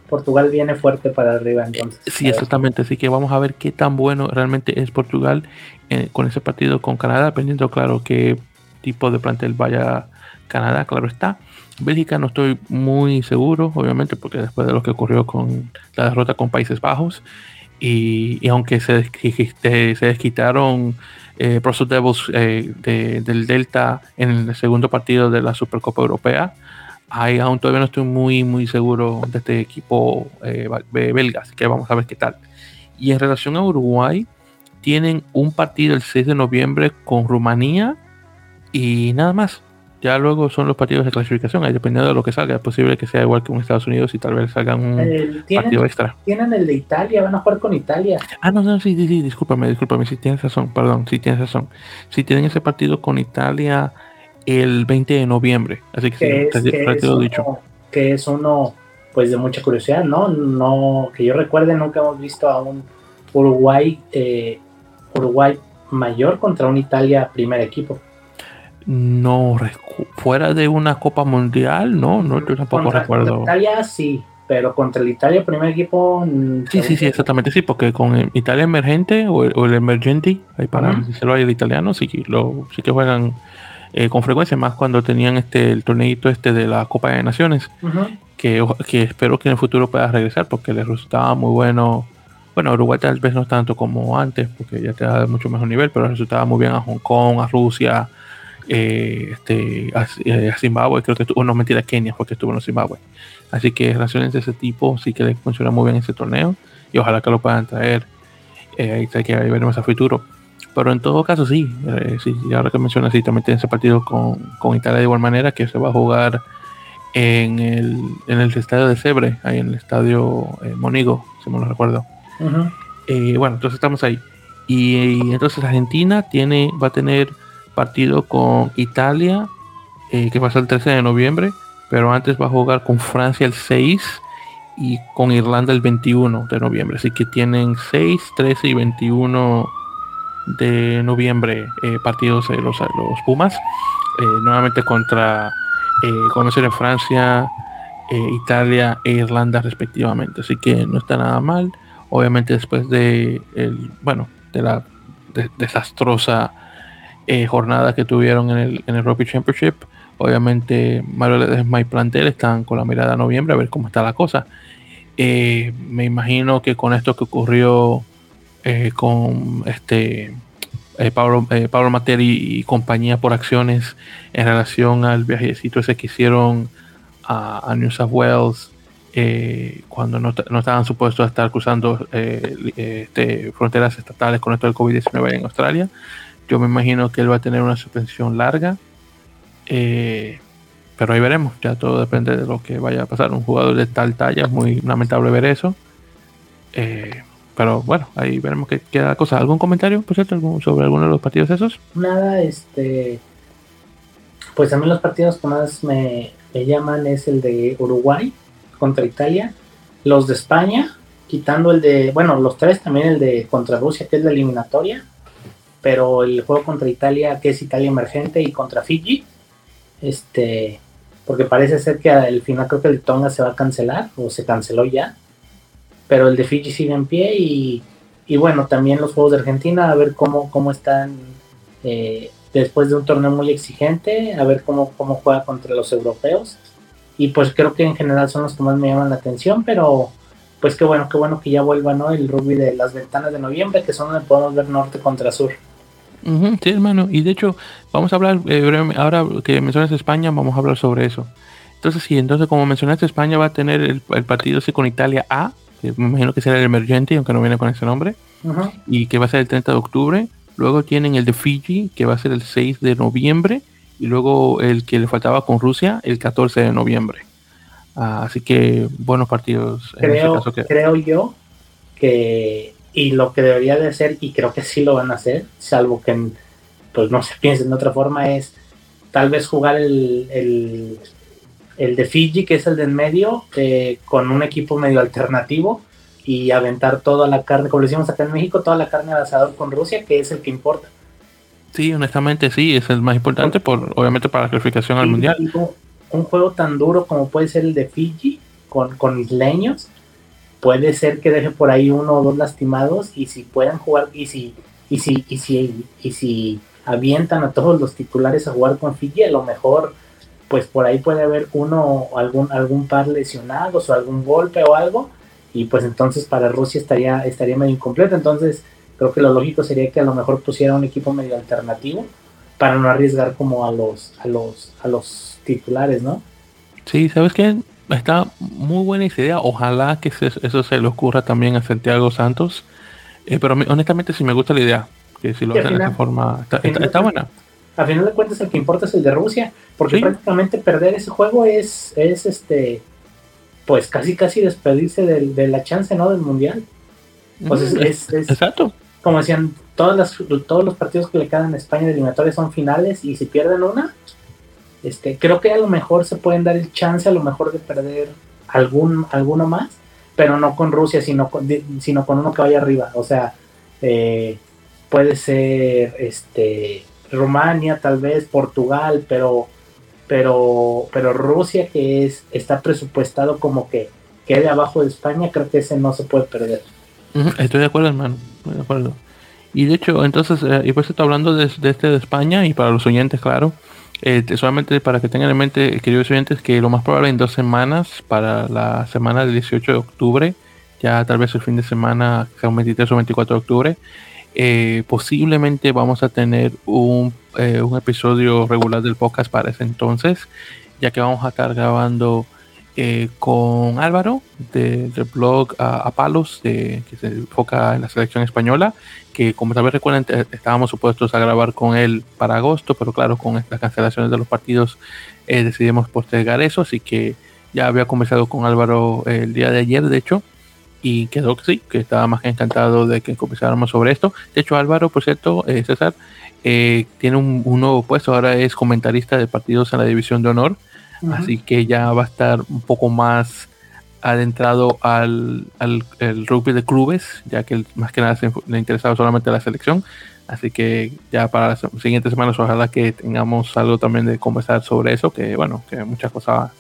Portugal viene fuerte para arriba entonces. Sí, exactamente. Así que vamos a ver qué tan bueno realmente es Portugal eh, con ese partido con Canadá, dependiendo, claro, qué tipo de plantel vaya Canadá, claro está. Bélgica no estoy muy seguro, obviamente, porque después de lo que ocurrió con la derrota con Países Bajos, y, aunque se, se desquitaron eh, Devils eh, del Delta en el segundo partido de la Supercopa Europea, ahí aún todavía no estoy muy, muy seguro de este equipo eh, belga, así que vamos a ver qué tal. Y en relación a Uruguay, tienen un partido el 6 de noviembre con Rumanía y nada más ya luego son los partidos de clasificación, ahí dependiendo de lo que salga, es posible que sea igual que en Estados Unidos y tal vez salgan un partido extra. Tienen el de Italia, van a jugar con Italia. Ah, no, no, sí, sí, sí, discúlpame, discúlpame, si tienes razón, perdón, si tienes razón. Si tienen ese partido con Italia el 20 de noviembre, así que, sí, es, que dicho. Que es uno, pues de mucha curiosidad, ¿no? No, que yo recuerde, nunca hemos visto a un Uruguay, eh, Uruguay mayor contra un Italia primer equipo. No, fuera de una Copa Mundial, no, no, yo tampoco contra, recuerdo. Contra Italia sí, pero contra el Italia primer equipo. Mm, sí, sí, sí, exactamente, sí, porque con Italia emergente o el, o el emergente, ahí para decirlo ahí el italiano, sí, lo, sí que juegan eh, con frecuencia, más cuando tenían este el torneito este de la Copa de Naciones, que, que espero que en el futuro pueda regresar porque les resultaba muy bueno. Bueno, Uruguay tal vez no tanto como antes, porque ya te da mucho mejor nivel, pero resultaba muy bien a Hong Kong, a Rusia, eh, este, eh, a, Zimbabue, creo que estuvo, no mentira, Kenia, porque estuvo en Zimbabue. Así que relaciones de ese tipo sí que les funciona muy bien ese torneo y ojalá que lo puedan traer. Eh, ahí que veremos a futuro. Pero en todo caso, sí, eh, sí, ahora que mencionas, sí, también tiene ese partido con, con, Italia de igual manera que se va a jugar en el, en el estadio de Cebre, ahí en el estadio Monigo, si me lo recuerdo. bueno, entonces estamos ahí. Y, y, entonces Argentina tiene, va a tener partido con Italia, eh, que pasa el 13 de noviembre, pero antes va a jugar con Francia el 6 y con Irlanda el 21 de noviembre. Así que tienen 6, 13 y 21 de noviembre eh, partidos de los, los Pumas. Eh, nuevamente contra en Francia, Italia e Irlanda respectivamente. Así que no está nada mal. Obviamente después de el, bueno, de la desastrosa eh, jornadas que tuvieron en el, en el Rugby Championship. Obviamente, Mario Ledesma y plantel están con la mirada a noviembre a ver cómo está la cosa. Eh, me imagino que con esto que ocurrió eh, con este Pablo, Pablo Materi y compañía por acciones en relación al viajecito ese que hicieron a, New South Wales cuando no, no, estaban supuestos a estar cruzando este, fronteras estatales con esto del COVID-19 en Australia. Yo me imagino que él va a tener una suspensión larga. Eh, pero ahí veremos. Ya todo depende de lo que vaya a pasar. Un jugador de tal talla es muy lamentable ver eso. Eh, pero bueno, ahí veremos qué queda cosa. ¿Algún comentario, por cierto, sobre alguno de los partidos esos? Nada, este. Pues a mí los partidos que más me llaman es el de Uruguay contra Italia, los de España, quitando el de, bueno, los tres también el de contra Rusia, que es la eliminatoria, pero el juego contra Italia, que es Italia emergente, y contra Fiji, este, porque parece ser que al final creo que el Tonga se va a cancelar, o se canceló ya, pero el de Fiji sigue en pie, y, y bueno, también los juegos de Argentina, a ver cómo, cómo están eh, después de un torneo muy exigente, a ver cómo, cómo juega contra los europeos, y pues creo que en general son los que más me llaman la atención, pero pues qué bueno, qué bueno que ya vuelva ¿no? el rugby de las ventanas de noviembre, que son donde podemos ver norte contra sur sí, hermano. Y de hecho, vamos a hablar, eh, ahora que mencionas España, vamos a hablar sobre eso. Entonces, sí, entonces como mencionaste, España va a tener el, partido ese con Italia A, que me imagino que será el emergente, aunque no viene con ese nombre, y que va a ser el 30 de octubre. Luego tienen el de Fiji, que va a ser el 6 de noviembre, y luego el que le faltaba con Rusia, el 14 de noviembre. Ah, así que buenos partidos. Creo, en caso que... creo yo que y lo que debería de hacer, y creo que sí lo van a hacer, salvo que pues no se piensen de otra forma, es tal vez jugar el, el de Fiji, que es el del medio, eh, con un equipo medio alternativo y aventar toda la carne, como decimos acá en México, toda la carne al asador con Rusia, que es el que importa. Sí, honestamente sí, es el más importante, por obviamente para la clasificación al mundial. Un, juego tan duro como puede ser el de Fiji, con, con isleños, puede ser que deje por ahí uno o dos lastimados y si puedan jugar, y si, y si, y si, y si avientan a todos los titulares a jugar con Fiji, a lo mejor pues por ahí puede haber uno algún algún par lesionados o algún golpe o algo y pues entonces para Rusia estaría estaría medio incompleto. Entonces creo que lo lógico sería que a lo mejor pusiera un equipo medio alternativo para no arriesgar como a los a los a los titulares no sí sabes qué está muy buena idea ojalá que eso se le ocurra también a Santiago Santos eh, pero honestamente sí me gusta la idea que si lo hacen de esa forma está buena a final de cuentas el que importa es el de Rusia, porque prácticamente perder ese juego es, es este, pues casi casi despedirse de, la chance, ¿no? Del mundial. Pues es, Exacto. Como decían, todas las, todos los partidos que le quedan en España de eliminatorias son finales y si pierden una, este, creo que a lo mejor se pueden dar el chance a lo mejor de perder algún, alguno más, pero no con Rusia, sino con, sino con uno que vaya arriba. O sea, eh, puede ser este Rumania, tal vez Portugal, pero pero pero Rusia que es está presupuestado como que quede abajo de España, creo que ese no se puede perder. Estoy de acuerdo, hermano, estoy de acuerdo. Y de hecho, entonces, eh, y pues estoy hablando de, este de España y para los oyentes, claro, eh, solamente para que tengan en mente, queridos oyentes, que lo más probable en dos semanas, para la semana del 18 de octubre, ya tal vez el fin de semana, sea un 23 o 24 de octubre, eh, posiblemente vamos a tener un, eh, un, episodio regular del podcast para ese entonces, ya que vamos a estar grabando eh, con Álvaro del blog a, Palos, que se enfoca en la selección española, que como tal vez recuerdan, estábamos supuestos a grabar con él para agosto, pero claro, con las cancelaciones de los partidos decidimos postergar eso, así que ya había conversado con Álvaro el día de ayer, de hecho, y quedó que sí, que estaba más que encantado de que conversáramos sobre esto. De hecho, Álvaro, por cierto, eh, César, eh, tiene un, nuevo puesto, ahora es comentarista de partidos en la División de Honor, así que ya va a estar un poco más adentrado al, al rugby de clubes, ya que más que nada se le interesaba solamente la selección. Así que ya para las siguientes semanas ojalá que tengamos algo también de conversar sobre eso, que bueno, que muchas cosas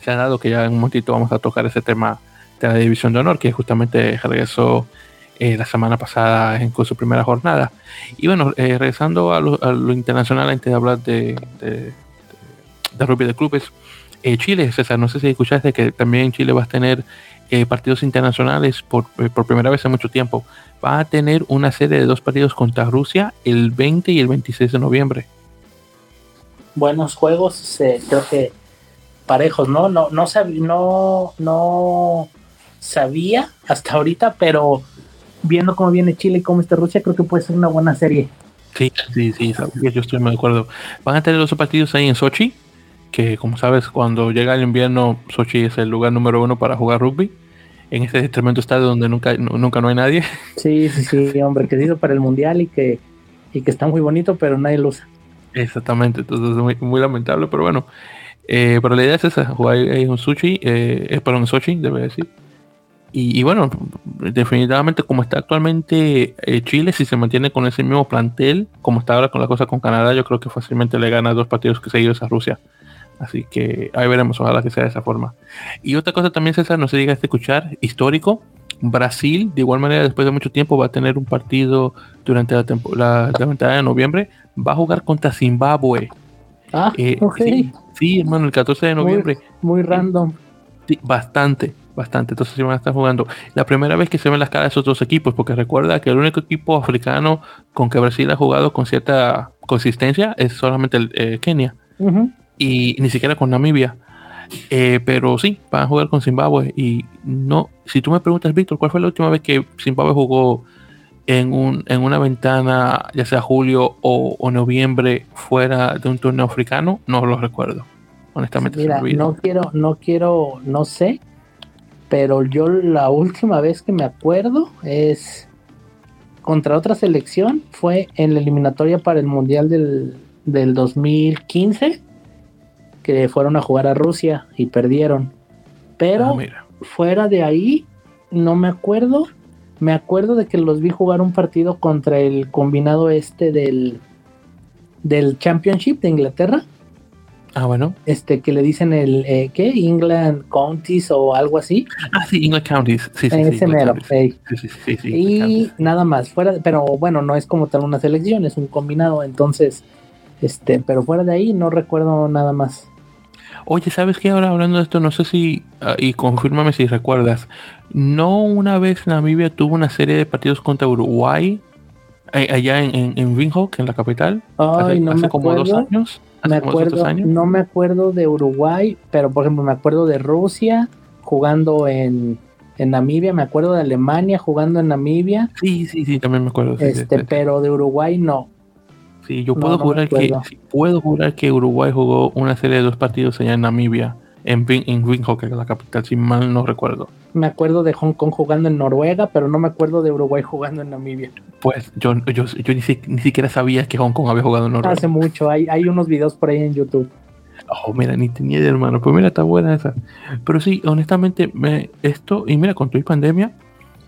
se han dado, que ya en un momentito vamos a tocar ese tema de la División de Honor, que justamente regresó eh, la semana pasada en, con su primera jornada. Y bueno, eh, regresando a lo, internacional, antes de hablar de, de, de rugby de clubes, eh, Chile, César, no sé si escuchaste que también Chile va a tener partidos internacionales por, por, primera vez en mucho tiempo. Va a tener una serie de dos partidos contra Rusia el 20 y el 26 de noviembre. Buenos juegos, creo que parejos, ¿no? No, no, no, no sabía hasta ahorita, pero viendo cómo viene Chile y cómo está Rusia, creo que puede ser una buena serie. Sí, sí, sí, yo estoy muy de acuerdo. Van a tener los partidos ahí en Sochi, que como sabes, cuando llega el invierno, Sochi es el lugar número uno para jugar rugby. En ese tremendo estadio donde nunca, nunca no hay nadie. [laughs] Sí, sí, sí, hombre, que se hizo para el mundial y que, y que está muy bonito, pero nadie lo usa. Exactamente, entonces es muy, muy lamentable, pero bueno. Eh, pero la idea es esa, jugar en un Sochi, eh, es para un Sochi, debe decir. Y, bueno, definitivamente como está actualmente eh, Chile, si se mantiene con ese mismo plantel, como está ahora con la cosa con Canadá, yo creo que fácilmente le gana dos partidos que seguidos a Rusia. Así que ahí veremos, ojalá que sea de esa forma. Y otra cosa también, César, no se diga este escuchar, histórico. Brasil, de igual manera, después de mucho tiempo, va a tener un partido durante la, temporada de noviembre. Va a jugar contra Zimbabue. Ah, eh, sí, hermano, el 14 de noviembre. Muy, random. Sí, bastante bastante. Entonces sí van a estar jugando. La primera vez que se ven las caras de esos dos equipos, porque recuerda que el único equipo africano con que Brasil ha jugado con cierta consistencia es solamente el eh, Kenia. Y ni siquiera con Namibia. Eh, pero sí, van a jugar con Zimbabue. Y no, si tú me preguntas, Víctor, ¿cuál fue la última vez que Zimbabue jugó en, un, en una ventana, ya sea julio o, noviembre, fuera de un torneo africano? No lo recuerdo. Honestamente, Mira, no quiero, no quiero, no sé, pero yo la última vez que me acuerdo es contra otra selección, fue en la eliminatoria para el Mundial del, del 2015, que fueron a jugar a Rusia y perdieron. Pero Ah, fuera de ahí, no me acuerdo. Me acuerdo de que los vi jugar un partido contra el combinado este del, del Championship de Inglaterra. Ah, bueno. Este que le dicen el eh, ¿qué? England Counties o algo así. Ah, sí, England Counties. Sí, sí, sí. ese England mero. Counties. ey. Sí, sí, sí, sí, y Counties. nada más, fuera, pero bueno, no es como tal una selección, es un combinado, entonces, este, pero fuera de ahí no recuerdo nada más. Oye, ¿sabes qué? Ahora hablando de esto, no sé si, ah, y confírmame si recuerdas, ¿no una vez Namibia tuvo una serie de partidos contra Uruguay eh, allá en, en, en Windhoek, en la capital? Ay, hace no hace me como dos acuerdo. años. Hace Me dos, acuerdo, años. no me acuerdo de Uruguay, pero por ejemplo me acuerdo de Rusia jugando en, en Namibia, me acuerdo de Alemania jugando en Namibia, Sí, sí, sí, también me acuerdo. sí, sí, este, sí. pero de Uruguay no. Sí, yo no, puedo no me jurar que sí, puedo jurar que Uruguay jugó una serie de dos partidos allá en Namibia, en, Win- en es la capital, si mal no recuerdo. Me acuerdo de Hong Kong jugando en Noruega, pero no me acuerdo de Uruguay jugando en Namibia. Pues yo, yo, yo ni, si- ni siquiera sabía que Hong Kong había jugado en Noruega. Hace mucho, hay, hay unos videos por ahí en YouTube. Oh, mira, ni tenía idea, hermano. Pues mira, está buena esa. Pero sí, honestamente, me, esto, y mira, con tu pandemia,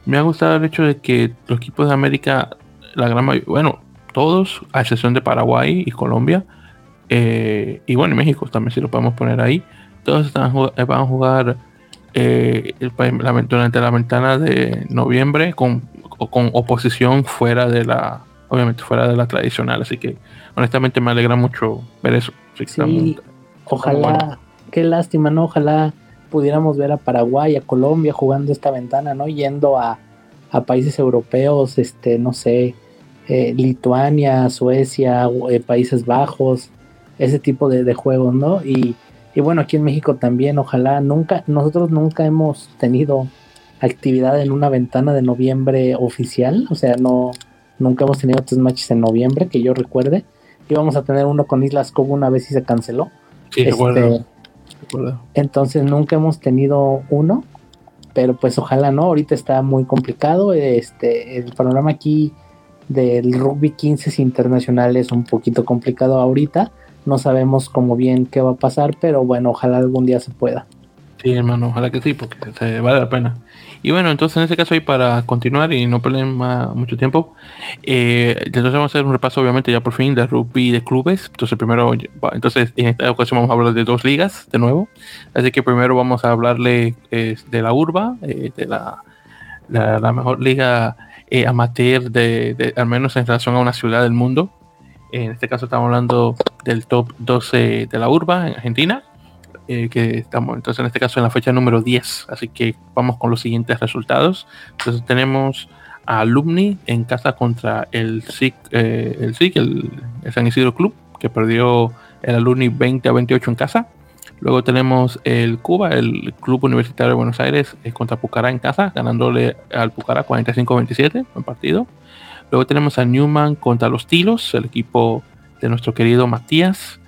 me ha gustado el hecho de que los equipos de América, la gran mayoría, bueno, todos, a excepción de Paraguay y Colombia, eh, y bueno, y México también, si lo podemos poner ahí, todos están, van a jugar eh, el durante la ventana de noviembre con, con oposición fuera de la, obviamente fuera de la tradicional. Así que, honestamente, me alegra mucho ver eso. Sí, ojalá, bueno. qué lástima, ¿no? Ojalá pudiéramos ver a Paraguay, a Colombia jugando esta ventana, ¿no? Yendo a, a países europeos, este, no sé, eh, Lituania, Suecia, eh, Países Bajos, ese tipo de, de juegos, ¿no? Y, y bueno, aquí en México también, ojalá, nunca, nosotros nunca hemos tenido actividad en una ventana de noviembre oficial, o sea, no, nunca hemos tenido tres matches en noviembre, que yo recuerde. Íbamos a tener uno con Islas Cobo una vez y se canceló. Sí, Este, recuerdo, recuerdo. entonces nunca hemos tenido uno, pero pues ojalá no, ahorita está muy complicado, este, el panorama aquí del rugby 15 internacional es un poquito complicado ahorita, no sabemos cómo bien qué va a pasar, pero bueno, ojalá algún día se pueda. Sí, hermano, ojalá que sí, porque se vale la pena. Y bueno, entonces en este caso, y para continuar y no perder mucho tiempo, eh, entonces vamos a hacer un repaso, obviamente, ya por fin de rugby de clubes. Entonces, primero, entonces en esta ocasión vamos a hablar de dos ligas de nuevo. Así que primero vamos a hablarle eh, de la Urba, eh, de la, la mejor liga eh, amateur, de, al menos en relación a una ciudad del mundo. En este caso, estamos hablando del top 12 de la Urba en Argentina eh, que estamos entonces en este caso en la fecha número 10 así que vamos con los siguientes resultados. Entonces tenemos a Alumni en casa contra el SIC eh, el SIC el, el San Isidro Club que perdió el Alumni 20 a 28 en casa luego tenemos el Cuba el Club Universitario de Buenos Aires eh, contra Pucará en casa ganándole al Pucará 45 a 27 en partido luego tenemos a Newman contra los Tilos el equipo de nuestro querido Matías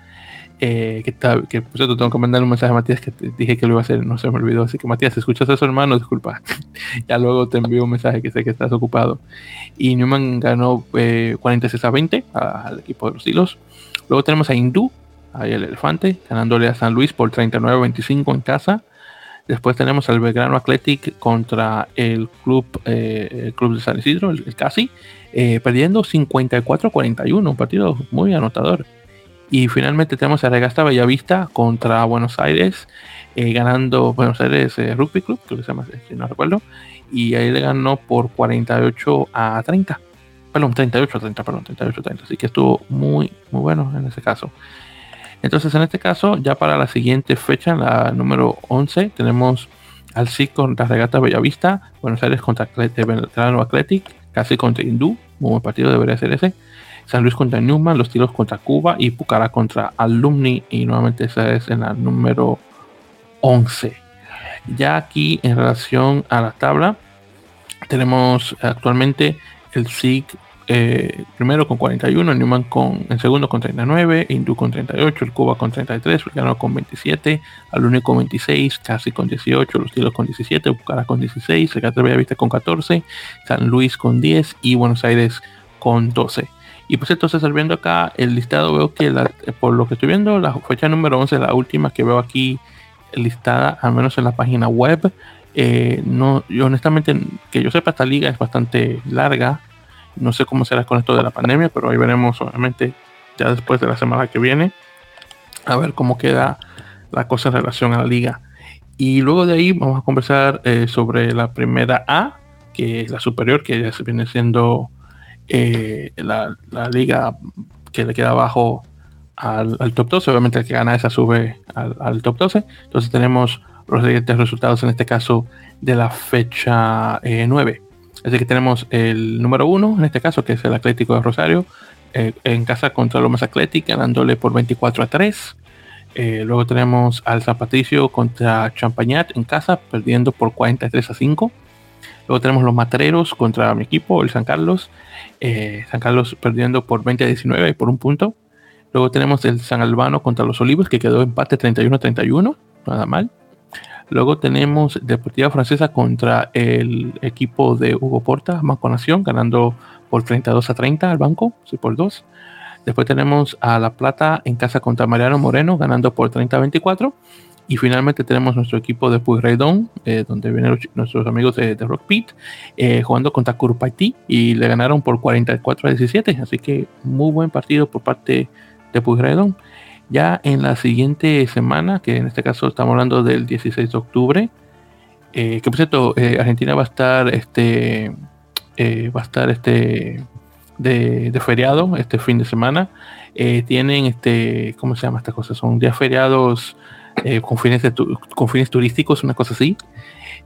eh, que, que por cierto tengo que mandarle un mensaje a Matías que dije que lo iba a hacer, no se me olvidó. Así que Matías, si escuchas eso, hermano, disculpa. [laughs] ya luego te envío un mensaje que sé que estás ocupado. Y Newman ganó eh, 46 a 20 a- al equipo de los hilos. Luego tenemos a Hindú, ahí el elefante, ganándole a San Luis por 39 a 25 en casa. Después tenemos al Belgrano Athletic contra el club, eh, el club de San Isidro, el, Casi, eh, perdiendo 54 a 41, un partido muy anotador. Y finalmente tenemos a Regasta Bellavista contra Buenos Aires, eh, ganando Buenos Aires Rugby Club, creo que se llama, si no recuerdo. Y ahí le ganó por 48 a 30. Perdón, 38 a 30, perdón, 38 a 30. Así que estuvo muy, muy bueno en ese caso. Entonces, en este caso, ya para la siguiente fecha, la número 11, tenemos al SIC contra Regata Bellavista, Buenos Aires contra Belgrano Athletic, casi contra Hindú, muy buen partido debería ser ese. San Luis contra Newman, los tiros contra Cuba y Pucará contra Alumni. Y nuevamente esa es en la número 11. Ya aquí en relación a la tabla, tenemos actualmente el SIG eh, primero con 41, Newman con, en segundo con 39, Hindú con 38, el Cuba con 33, Fulcano con 27, Alumni con 26, Casi con 18, Los Tiros con 17, Pucará con 16, Regata Bellavista con 14, San Luis con 10 y Buenos Aires con 12. Y pues entonces viendo acá el listado veo que por lo que estoy viendo la fecha número 11 la última que veo aquí listada al menos en la página web. Eh, no, yo honestamente que yo sepa esta liga es bastante larga. No sé cómo será con esto de la pandemia, pero ahí veremos obviamente ya después de la semana que viene a ver cómo queda la cosa en relación a la liga. Y luego de ahí vamos a conversar eh, sobre la primera A, que es la superior, que ya se viene siendo eh, la, liga que le queda abajo al, top 12. Obviamente el que gana esa sube al, top 12. Entonces tenemos los siguientes resultados, en este caso de la fecha 9. Eh, Así que tenemos el número 1, en este caso, que es el Atlético de Rosario, en casa contra Lomas Athletic, ganándole por 24 a 3. Eh, luego tenemos al San Patricio contra Champañat en casa, perdiendo por 43 a 5. Luego tenemos los Matreros contra mi equipo, el San Carlos. Eh, San Carlos perdiendo por 20 a 19 por un punto. Luego tenemos el San Albano contra los Olivos, que quedó empate 31 a 31. Nada mal. Luego tenemos Deportiva Francesa contra el equipo de Hugo Porta, Banco Nación, ganando por 32 a 30 al banco, sí por 2. Después tenemos a La Plata en casa contra Mariano Moreno, ganando por 30-24. Y finalmente tenemos nuestro equipo de Puyredón, eh, donde vienen nuestros amigos de, Rock Pit, eh, jugando contra Curupaití y le ganaron por 44 a 17. Así que muy buen partido por parte de Puyredón. Ya en la siguiente semana, que en este caso estamos hablando del 16 de octubre, eh, que por cierto, Argentina va a estar este va a estar este de, feriado este fin de semana. Eh, tienen este, ¿cómo se llama estas cosas? Son días feriados eh, con, fines turísticos, una cosa así.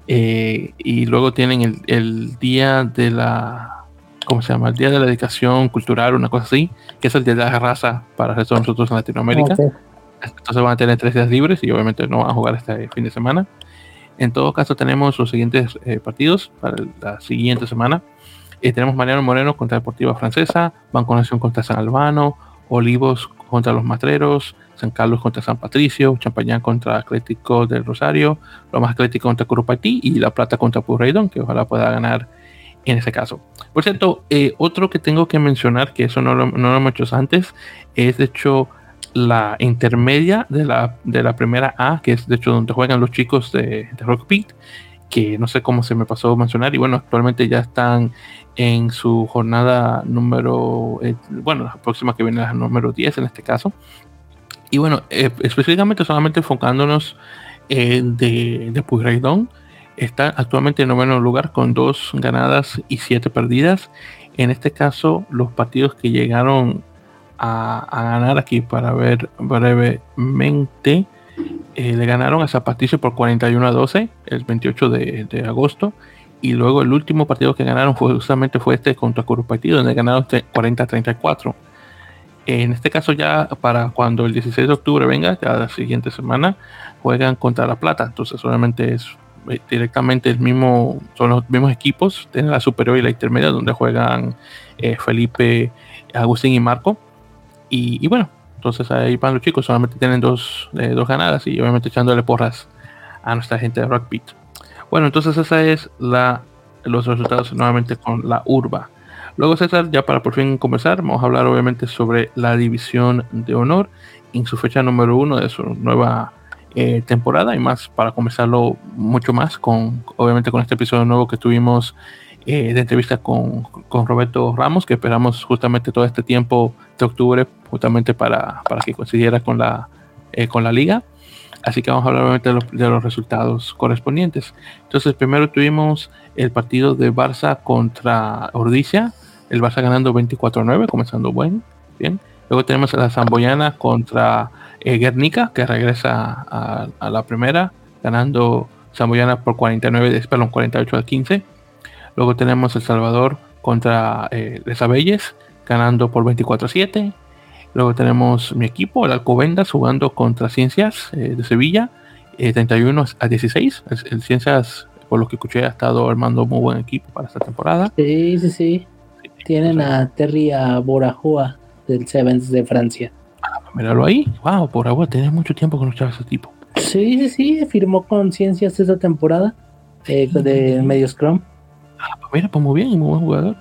Eh, y luego tienen el, día de la, ¿cómo se llama? El día de la dedicación cultural, una cosa así, que es el día de la raza para nosotros en Latinoamérica. Entonces van a tener tres días libres y obviamente no van a jugar este fin de semana. En todo caso tenemos los siguientes partidos para la siguiente semana. Eh, tenemos Mariano Moreno contra Deportiva Francesa, Banco Nación contra San Albano, Olivos contra los Matreros, San Carlos contra San Patricio, Champañán contra Atlético del Rosario, Lomas Atlético contra Curupatí y La Plata contra Purreidón, que ojalá pueda ganar en ese caso. Por cierto, eh, otro que tengo que mencionar, que eso no lo, hemos hecho antes, es de hecho la intermedia de la, de la primera A, que es de hecho donde juegan los chicos de, de Rock Pit, que no sé cómo se me pasó mencionar, y bueno, actualmente ya están en su jornada número, eh, bueno, la próxima que viene la número 10 en este caso. Y bueno, eh, específicamente solamente enfocándonos en de, de Pueyrredón, está actualmente en noveno lugar con dos ganadas y siete perdidas. En este caso, los partidos que llegaron a, ganar aquí para ver brevemente, eh, le ganaron a Zapatillo por 41 a 12 el 28 de, agosto y luego el último partido que ganaron fue justamente fue este contra Curupati, donde ganaron 40-34. En este caso ya para cuando el 16 de octubre venga, ya la siguiente semana, juegan contra La Plata. Entonces solamente es directamente el mismo, son los mismos equipos, tienen la superior y la intermedia, donde juegan eh, Felipe, Agustín y Marco. Y, bueno, entonces ahí van los chicos, solamente tienen dos, eh, dos ganadas y obviamente echándole porras a nuestra gente de Rock Beat. Bueno, entonces esa es la, los resultados nuevamente con la urba. Luego César, ya para por fin conversar, vamos a hablar obviamente sobre la división de honor en su fecha número uno de su nueva eh, temporada y más para conversarlo mucho más con obviamente con este episodio nuevo que tuvimos eh, de entrevista con, con, Roberto Ramos que esperamos justamente todo este tiempo de octubre justamente para, para que coincidiera con la, eh, con la liga Así que vamos a hablar obviamente de los, resultados correspondientes. Entonces, primero tuvimos el partido de Barça contra Ordicia. El Barça ganando 24-9, comenzando buen, bien. Luego tenemos a la Zamboyana contra eh, Guernica, que regresa a, la primera, ganando Zamboyana por 49, perdón, 48 a 15. Luego tenemos El Salvador contra eh, Les Abelles, ganando por 24 a 7. Luego tenemos mi equipo, el Alcobendas, jugando contra Ciencias eh, de Sevilla, 31 eh, a 16. El, Ciencias, por lo que escuché, ha estado armando muy buen equipo para esta temporada. Sí, sí, sí. Tienen a Terry a Borajoa del Sevens de Francia. Ah, míralo ahí. Wow, Borajoa, tenés mucho tiempo con ese tipo. Sí, sí, sí. Firmó con Ciencias esta temporada eh, de Medio Scrum. Ah, pues mira, pues muy bien, muy buen jugador.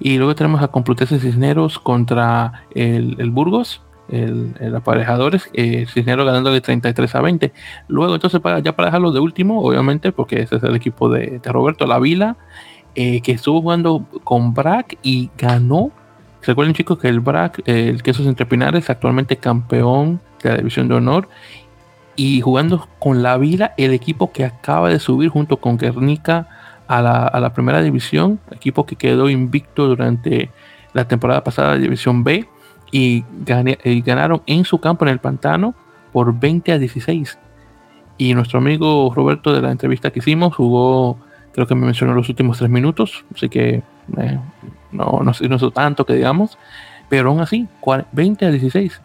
Y luego tenemos a Complutense Cisneros contra el, Burgos, el, aparejadores, eh, Cisneros ganando de 33 a 20. Luego, entonces, para, ya para dejarlo de último, obviamente, porque ese es el equipo de, Roberto Lavila, eh, que estuvo jugando con Brack y ganó. Recuerden, chicos, que el Brack, el Quesos Entre Pinares, actualmente campeón de la División de Honor. Y jugando con la Vila, el equipo que acaba de subir junto con Guernica a la, primera división, equipo que quedó invicto durante la temporada pasada de División B y, ganaron en su campo en el pantano por 20 a 16. Y nuestro amigo Roberto de la entrevista que hicimos jugó, creo que me mencionó los últimos tres minutos, así que eh, no, no, no tanto que digamos, pero aún así, 20 a 16.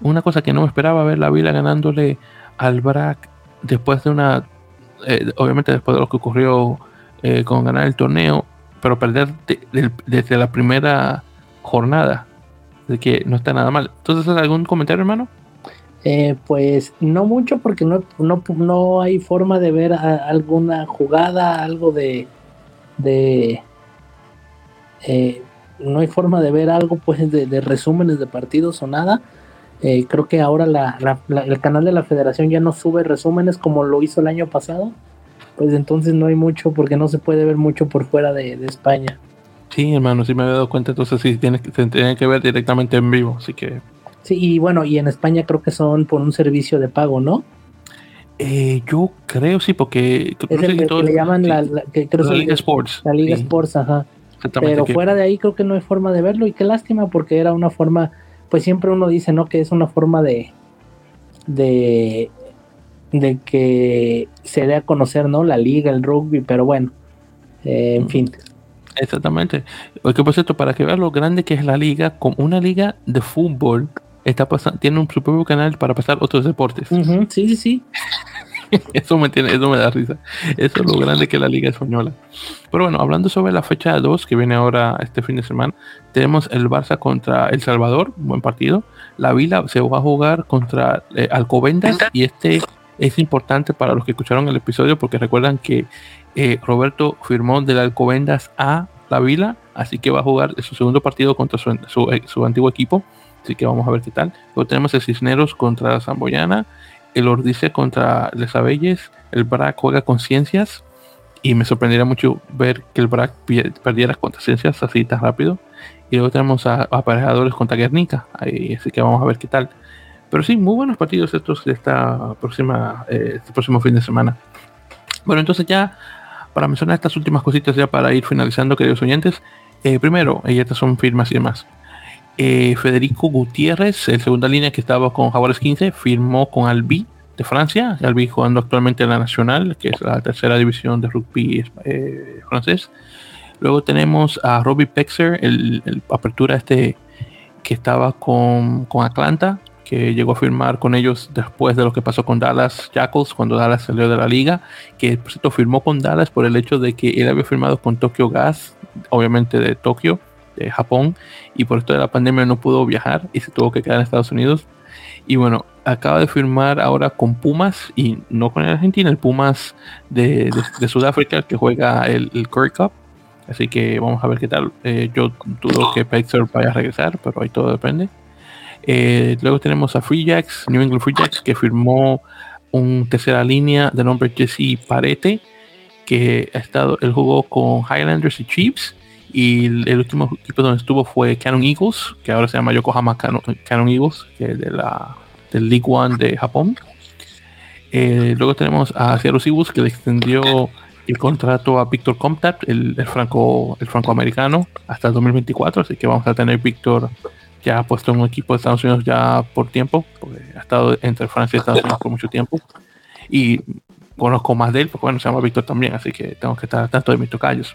Una cosa que no me esperaba ver la Vila ganándole al BRAC después de una, eh, obviamente después de lo que ocurrió eh, con ganar el torneo, pero perder desde la primera jornada. De que no está nada mal. Entonces, ¿algún comentario, hermano? Eh, pues no mucho porque no, no, hay forma de ver alguna jugada, algo de... de eh, no hay forma de ver algo pues de, resúmenes de partidos o nada. creo que ahora el canal de la federación ya no sube resúmenes como lo hizo el año pasado pues entonces no hay mucho porque no se puede ver mucho por fuera de, España. Sí, hermano, sí me había dado cuenta, entonces sí, tiene, se tiene que ver directamente en vivo, así que... Sí, y bueno, y en España creo que son por un servicio de pago, ¿no? Eh, yo creo sí, porque... Es el que, le llaman la, Liga Sports. La Liga Sports, ajá. Pero fuera de ahí creo que no hay forma de verlo y qué lástima porque era una forma, pues siempre uno dice, ¿no? Que es una forma de, de de que se dé a conocer, ¿no? La liga, el rugby, pero bueno, eh, en fin. Exactamente. Porque por cierto, para que veas lo grande que es la liga, como una liga de fútbol está pasando, tiene un, su propio canal para pasar otros deportes. Sí, sí, sí. [laughs] [laughs] eso me tiene, eso me da risa. Eso es lo grande que la liga española. Pero bueno, hablando sobre la fecha 2 que viene ahora este fin de semana, tenemos el Barça contra El Salvador, buen partido. La Vila se va a jugar contra eh, Alcobendas y este es importante para los que escucharon el episodio porque recuerdan que eh, Roberto firmó del Alcobendas a la Vila, así que va a jugar su segundo partido contra su, eh, su, antiguo equipo, así que vamos a ver qué tal. Luego tenemos el Cisneros contra la Zamboyana, el Ordice contra Les Abelles, el BRAC juega con Ciencias y me sorprendería mucho ver que el BRAC perdiera contra Ciencias así tan rápido. Y luego tenemos a, aparejadores contra Guernica, ahí, así que vamos a ver qué tal. Pero sí, muy buenos partidos estos de esta próxima, eh, este próximo fin de semana. Bueno, entonces ya para mencionar estas últimas cositas ya para ir finalizando, queridos oyentes. Eh, primero, y estas son firmas y demás. Eh, Federico Gutiérrez, el segunda línea que estaba con Jaguares 15, firmó con Albi de Francia. Albi jugando actualmente en la Nacional, que es la tercera división de rugby francés. Luego tenemos a Robbie Pexer, el, apertura este que estaba con, con Atlanta, que llegó a firmar con ellos después de lo que pasó con Dallas Jackals cuando Dallas salió de la liga, que por cierto firmó con Dallas por el hecho de que él había firmado con Tokyo Gas, obviamente de Tokio, de Japón, y por esto de la pandemia no pudo viajar y se tuvo que quedar en Estados Unidos. Y bueno, acaba de firmar ahora con Pumas y no con el Argentina, el Pumas de, Sudáfrica que juega el, el Cup. Así que vamos a ver qué tal. Eh, yo dudo que Pexer vaya a regresar, pero ahí todo depende. Eh, luego tenemos a Free Jacks, New England Free Jacks, que firmó un tercera línea de nombre Jesse Parete, que ha estado, él jugó con Highlanders y Chiefs. Y el, último equipo donde estuvo fue Canon Eagles, que ahora se llama Yokohama Canon, Eagles, que es de la, del League One de Japón. Eh, luego tenemos a Seattle Seahawks, que le extendió el contrato a Víctor Comtat, el, el, franco el francoamericano, hasta el 2024. Así que vamos a tener Víctor ya puesto en un equipo de Estados Unidos ya por tiempo, porque ha estado entre Francia y Estados Unidos por mucho tiempo. Y conozco más de él, porque bueno, se llama Víctor también, así que tengo que estar tanto de mis tocayos.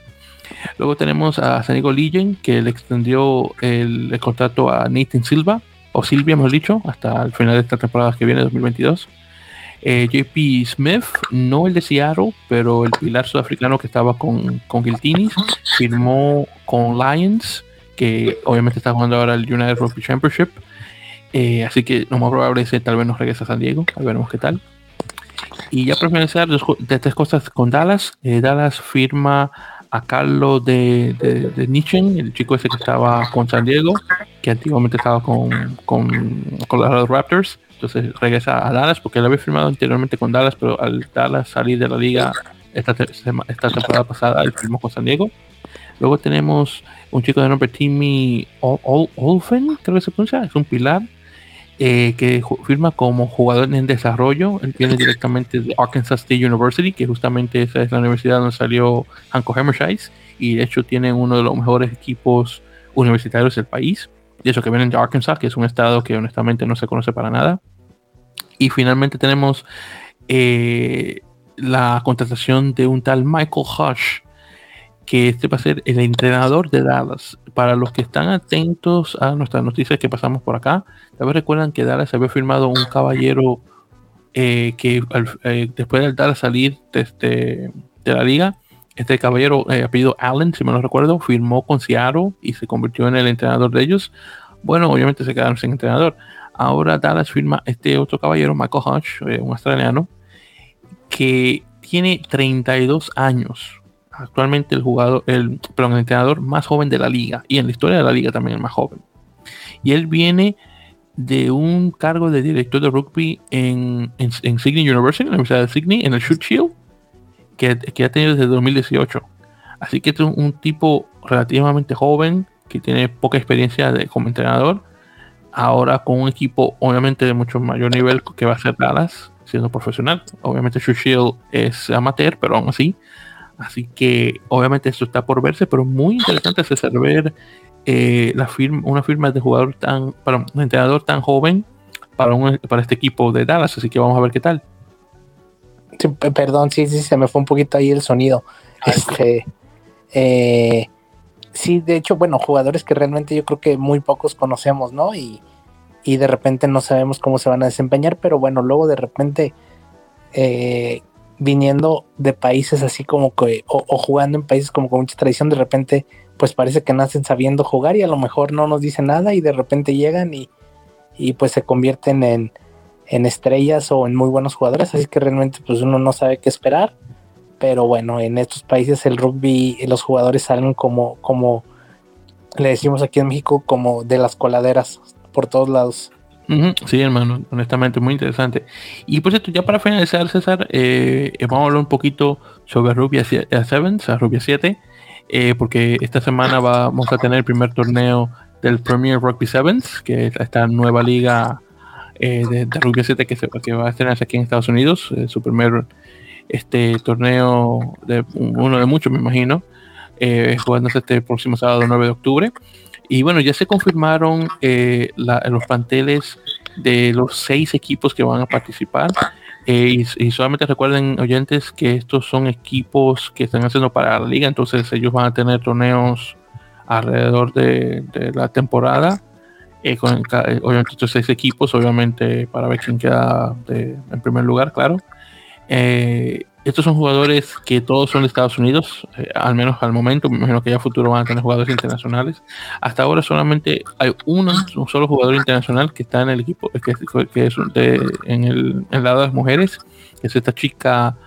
Luego tenemos a Sanigo Legion, que le extendió el, contrato a Nathan Silva, o Silvia, hemos dicho, hasta el final de esta temporada que viene, 2022. Eh, JP Smith, no el de Seattle, pero el pilar sudafricano que estaba con, con Giltinis, firmó con Lions que obviamente está jugando ahora el United Rugby Championship. Eh, así que lo más probable es que tal vez nos regrese a San Diego. A veremos qué tal. Y ya para finalizar, de tres cosas con Dallas. Eh, Dallas firma a Carlos de, de, el chico ese que estaba con San Diego, que antiguamente estaba con, con, con los Raptors. Entonces regresa a Dallas porque él había firmado anteriormente con Dallas, pero al Dallas salir de la liga esta, esta temporada pasada, él firmó con San Diego. Luego tenemos un chico de nombre Timmy Olfen, creo que se pronuncia, es un pilar, eh, que firma como jugador en desarrollo. Él viene directamente de Arkansas State University, que justamente esa es la universidad donde salió Hanko Hammershice, y de hecho tiene uno de los mejores equipos universitarios del país. Y eso que vienen de Arkansas, que es un estado que honestamente no se conoce para nada. Y finalmente tenemos eh, la contratación de un tal Michael Hush, que este va a ser el entrenador de Dallas. Para los que están atentos a nuestras noticias que pasamos por acá, tal vez recuerdan que Dallas había firmado un caballero eh, que eh, después de Dallas salir de, este, de la liga, este caballero eh, apellido Allen, si me lo recuerdo, firmó con Seattle y se convirtió en el entrenador de ellos. Bueno, obviamente se quedaron sin entrenador. Ahora Dallas firma este otro caballero, Michael Hodge, un australiano, que tiene 32 años actualmente el jugador, el, perdón, entrenador más joven de la liga y en la historia de la liga también el más joven. Y él viene de un cargo de director de rugby en, en, Sydney University, en la Universidad de Sydney, en el Shoot Shield, que, que ha tenido desde 2018. Así que es un, tipo relativamente joven, que tiene poca experiencia de, como entrenador, ahora con un equipo obviamente de mucho mayor nivel que va a ser Dallas, siendo profesional. Obviamente Shoot Shield es amateur, pero aún así Así que obviamente esto está por verse, pero muy interesante es ver eh, la firma, una firma de jugador tan, para un entrenador tan joven para, un, para este equipo de Dallas. Así que vamos a ver qué tal. perdón, sí, sí, se me fue un poquito ahí el sonido. Este, eh, sí, de hecho, bueno, jugadores que realmente yo creo que muy pocos conocemos, ¿no? Y, y de repente no sabemos cómo se van a desempeñar, pero bueno, luego de repente eh, viniendo de países así como que, o, jugando en países como con mucha tradición, de repente, pues parece que nacen sabiendo jugar y a lo mejor no nos dicen nada y de repente llegan y, y pues se convierten en, en, estrellas o en muy buenos jugadores, así que realmente pues uno no sabe qué esperar, pero bueno, en estos países el rugby, los jugadores salen como, como le decimos aquí en México, como de las coladeras por todos lados. Sí, hermano, honestamente, muy interesante. Y por cierto, ya para finalizar, César, eh, vamos a hablar un poquito sobre Rubia 7, eh, Rubia 7, eh, porque esta semana vamos a tener el primer torneo del Premier Rugby Sevens, que es esta nueva liga de, Rubia 7 que, se, que va a estrenarse aquí en Estados Unidos, su primer este torneo, de uno de muchos, me imagino, jugándose este próximo sábado 9 de octubre. Y bueno, ya se confirmaron eh, los planteles de los seis equipos que van a participar. Eh, y, solamente recuerden, oyentes, que estos son equipos que están haciendo para la liga, entonces ellos van a tener torneos alrededor de, la temporada. Eh, con obviamente estos seis equipos, obviamente para ver quién queda en primer lugar, claro. Estos son jugadores que todos son de Estados Unidos, eh, al menos al momento. Me imagino que ya futuro van a tener jugadores internacionales. Hasta ahora solamente hay uno, un solo jugador internacional que está en el equipo, que, que es en, el, lado de las mujeres, que es esta chica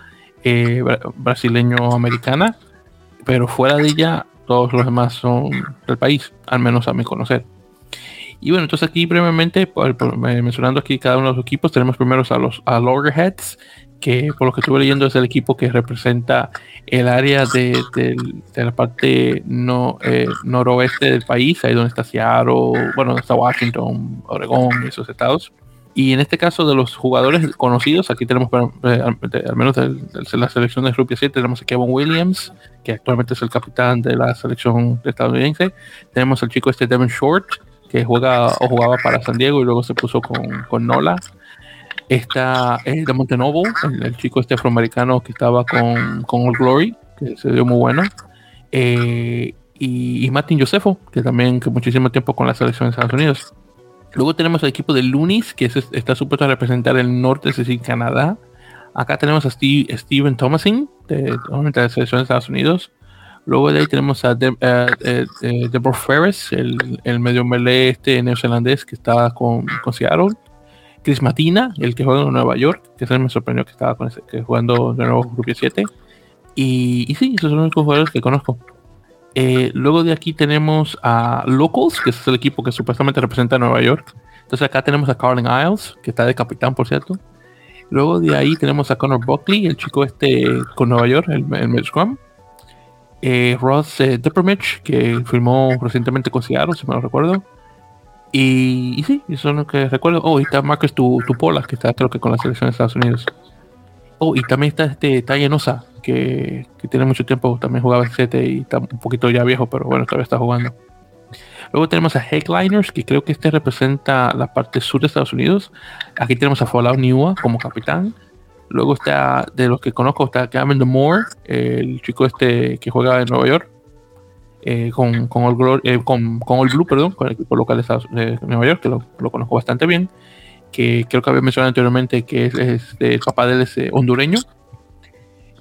eh, brasileño-americana. Pero fuera de ella, todos los demás son del país, al menos a mi conocer. Y bueno, entonces aquí brevemente, mencionando aquí cada uno de los equipos, tenemos primero a los a Loggerheads, que por lo que estuve leyendo es el equipo que representa el área de, la parte no, eh, noroeste del país, ahí donde está Seattle, bueno, está Washington, Oregón y esos estados. Y en este caso de los jugadores conocidos, aquí tenemos eh, al menos de, la selección de Rugby 7, tenemos a Kevin Williams, que actualmente es el capitán de la selección estadounidense. Tenemos al chico este Devin Short, que juega o jugaba para San Diego y luego se puso con, con Nola. Está el de Montenovo, el, chico este afroamericano que estaba con, con All Glory, que se dio muy bueno. Eh, y, Martin Josefo, que también que muchísimo tiempo con la selección de Estados Unidos. Luego tenemos el equipo de Lunis, que está supuesto a representar el norte, es decir, Canadá. Acá tenemos a Steve, Steven Thomasin, de, la selección de Estados Unidos. Luego de ahí tenemos a de, eh, eh, Deborah Ferris, el, el medio melee este neozelandés que está con, con Seattle. Chris Matina, el que juega en Nueva York, que se me sorprendió que estaba jugando de nuevo Grupo 7. Y, y sí, esos son los únicos jugadores que conozco. Eh, luego de aquí tenemos a Locals, que es el equipo que supuestamente representa a Nueva York. Entonces acá tenemos a Carlin Isles, que está de capitán, por cierto. Luego de ahí tenemos a Connor Buckley, el chico este con Nueva York, el, el Scrum. Eh, Ross eh, que firmó recientemente con Seattle, si me lo recuerdo. Y, y, sí, eso es lo que recuerdo. Oh, y está Marcus Tupola, que está creo que con la selección de Estados Unidos. Oh, y también está este Tayenosa, que, que, tiene mucho tiempo, también jugaba en 7 y está un poquito ya viejo, pero bueno, todavía está jugando. Luego tenemos a Headliners, que creo que este representa la parte sur de Estados Unidos. Aquí tenemos a Fallout Niwa como capitán. Luego está, de los que conozco, está Gavin Moore, el chico este que juega en Nueva York. Eh, con, con, All eh, con, con, Blue, perdón, con el equipo local de, Nueva York, que lo, conozco bastante bien. Que creo que había mencionado anteriormente que es, el papá de él es eh, hondureño.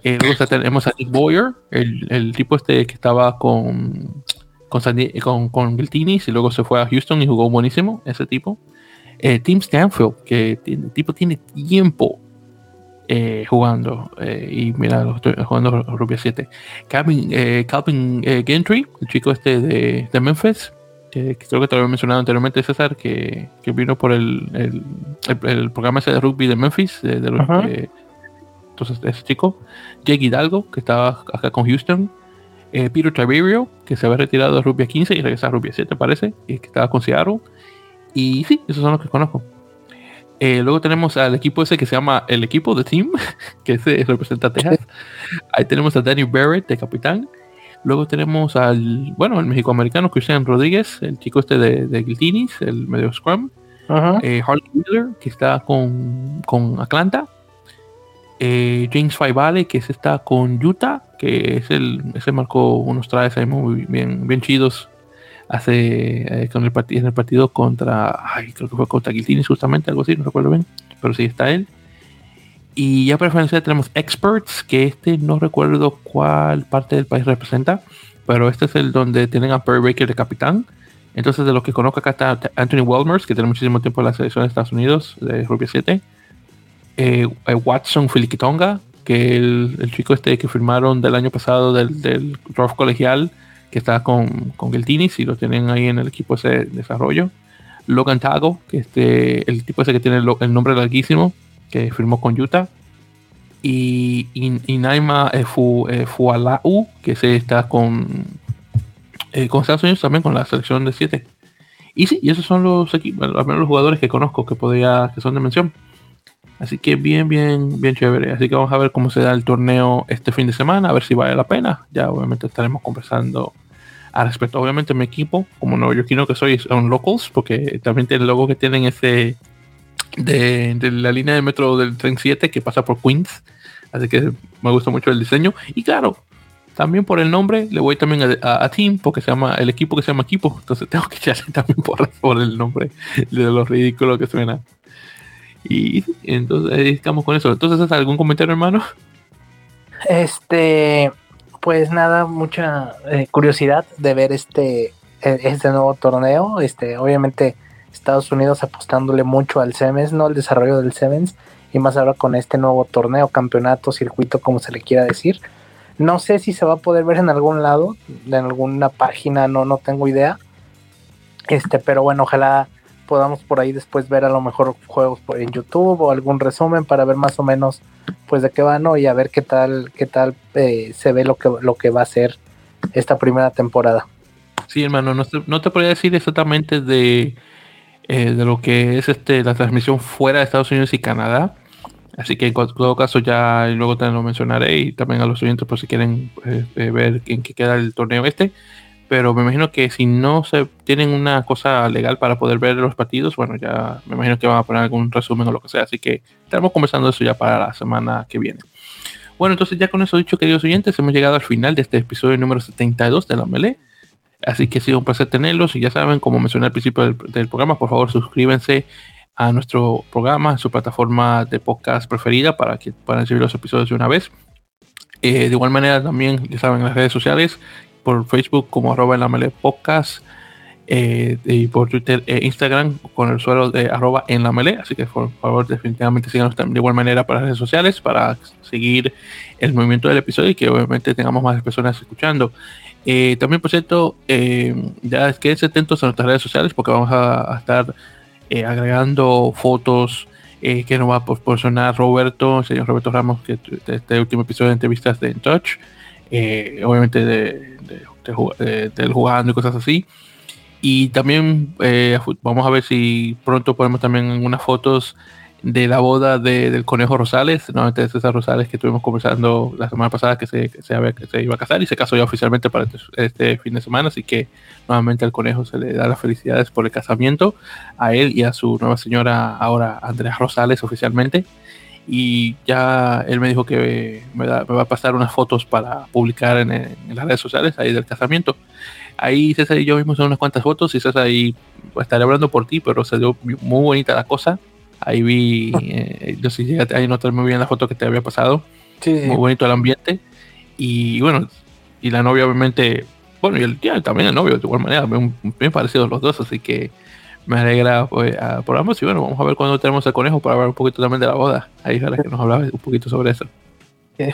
Eh, luego tenemos a Nick Boyer, el, el, tipo este que estaba con con, con, con y luego se fue a Houston y jugó buenísimo, ese tipo. Eh, Tim Stanfield, que el tipo tiene tiempo eh, jugando, eh, y mira, lo estoy jugando Rubia 7. Calvin, eh, Calvin eh, Gentry, el chico este de, de Memphis, que creo que te lo había mencionado anteriormente, César, que, que vino por el, el, el, programa ese de rugby de Memphis, de, de los, entonces ese chico. Jake Hidalgo, que estaba acá con Houston. Eh, Peter Tiberio, que se había retirado de Rubia 15 y regresa a Rubia 7, parece, y que estaba con Seattle. Y sí, esos son los que conozco. Eh, luego tenemos al equipo ese que se llama el equipo de Team, [laughs] que se representa a Texas. Ahí tenemos a Danny Barrett de capitán. Luego tenemos al, bueno, el mexicoamericano Cristian Rodríguez, el chico este de, de Guiltinis, el medio scrum. Eh, Harley Wheeler, que está con, con Atlanta. Eh, James Faivale, que se está con Utah, que es el, ese marcó unos trajes ahí muy bien, bien chidos hace eh, con el en el partido contra ay, creo que fue contra Guiltini justamente, algo así, no recuerdo bien, pero sí está él. Y ya para finalizar tenemos Experts, que este no recuerdo cuál parte del país representa, pero este es el donde tienen a Perry Baker de capitán. Entonces, de los que conozco acá está Anthony Welmers, que tiene muchísimo tiempo en la selección de Estados Unidos, de Rugby 7. Eh, eh, Watson Filikitonga, que el, el, chico este que firmaron del año pasado del, del draft colegial, que está con, con Geltinis y lo tienen ahí en el equipo ese de desarrollo. Logan Tago, que este, el tipo ese que tiene el, nombre larguísimo, que firmó con Utah. Y, y, y Naima eh, Fu, eh, Fualau, que se está con, eh, con Estados Unidos también, con la selección de 7. Y sí, y esos son los equipos, al los jugadores que conozco que podría, que son de mención. Así que bien, bien, bien chévere. Así que vamos a ver cómo se da el torneo este fin de semana, a ver si vale la pena. Ya obviamente estaremos conversando al respecto. Obviamente mi equipo, como no yo quiero que soy, son locals, porque también tiene el logo que tienen ese de, la línea de metro del tren 7 que pasa por Queens. Así que me gusta mucho el diseño. Y claro, también por el nombre le voy también a, a, a, Team, porque se llama el equipo que se llama equipo. Entonces [laughs] tengo que echarle también por, por el nombre de lo ridículo que suena. Y entonces estamos con eso. Entonces, ¿algún comentario, hermano? Este, pues nada, mucha eh, curiosidad de ver este, e, este nuevo torneo. Este, obviamente, Estados Unidos apostándole mucho al Sevens, ¿no? Al desarrollo del Sevens. Y más ahora con este nuevo torneo, campeonato, circuito, como se le quiera decir. No sé si se va a poder ver en algún lado, en alguna página, no, no tengo idea. Este, pero bueno, ojalá podamos por ahí después ver a lo mejor juegos por en YouTube o algún resumen para ver más o menos pues de qué van ¿no? y a ver qué tal qué tal eh, se ve lo que lo que va a ser esta primera temporada. Sí, hermano, no te, no te podría decir exactamente de, eh, de lo que es este la transmisión fuera de Estados Unidos y Canadá. Así que en todo caso ya luego te lo mencionaré y también a los oyentes por si quieren eh, ver en qué queda el torneo este pero me imagino que si no se tienen una cosa legal para poder ver los partidos, bueno, ya me imagino que van a poner algún resumen o lo que sea, así que estaremos conversando eso ya para la semana que viene. Bueno, entonces ya con eso dicho, queridos oyentes, hemos llegado al final de este episodio número 72 de la Melee. Así que ha sido un placer tenerlos y ya saben, como mencioné al principio del, programa, por favor suscríbanse a nuestro programa, en su plataforma de podcast preferida para que puedan recibir los episodios de una vez. Eh, de igual manera también, ya saben, en las redes sociales por Facebook como arroba en la mele podcast, eh, y por Twitter e Instagram con el suelo de arroba en la melee. Así que por favor, definitivamente síganos de igual manera para redes sociales para seguir el movimiento del episodio y que obviamente tengamos más personas escuchando. Eh, también, por cierto, eh, ya quédense atentos a nuestras redes sociales porque vamos a, estar eh, agregando fotos que nos va a proporcionar Roberto, el señor Roberto Ramos, que este último episodio de entrevistas de In Touch, obviamente de, del jugando y cosas así. Y también vamos a ver si pronto ponemos también unas fotos de la boda del conejo Rosales, nuevamente de César Rosales que estuvimos conversando la semana pasada que se, que se, iba a casar y se casó ya oficialmente para este, este, fin de semana, así que nuevamente al conejo se le da las felicidades por el casamiento a él y a su nueva señora ahora Andrea Rosales oficialmente y ya él me dijo que me, va a pasar unas fotos para publicar en, en, las redes sociales ahí del casamiento. Ahí César y yo vimos unas cuantas fotos y César ahí estaré hablando por ti, pero dio muy bonita la cosa Ahí vi, [laughs] eh, no sé si ahí notar muy bien la foto que te había pasado. Muy bonito el ambiente. Y bueno, y la novia obviamente, bueno, y el tío también el novio de igual manera, bien, bien parecidos los dos, así que me alegra pues, por ambos. Y bueno, vamos a ver cuando tenemos el conejo para hablar un poquito también de la boda. Ahí para que nos hablaba un poquito sobre eso.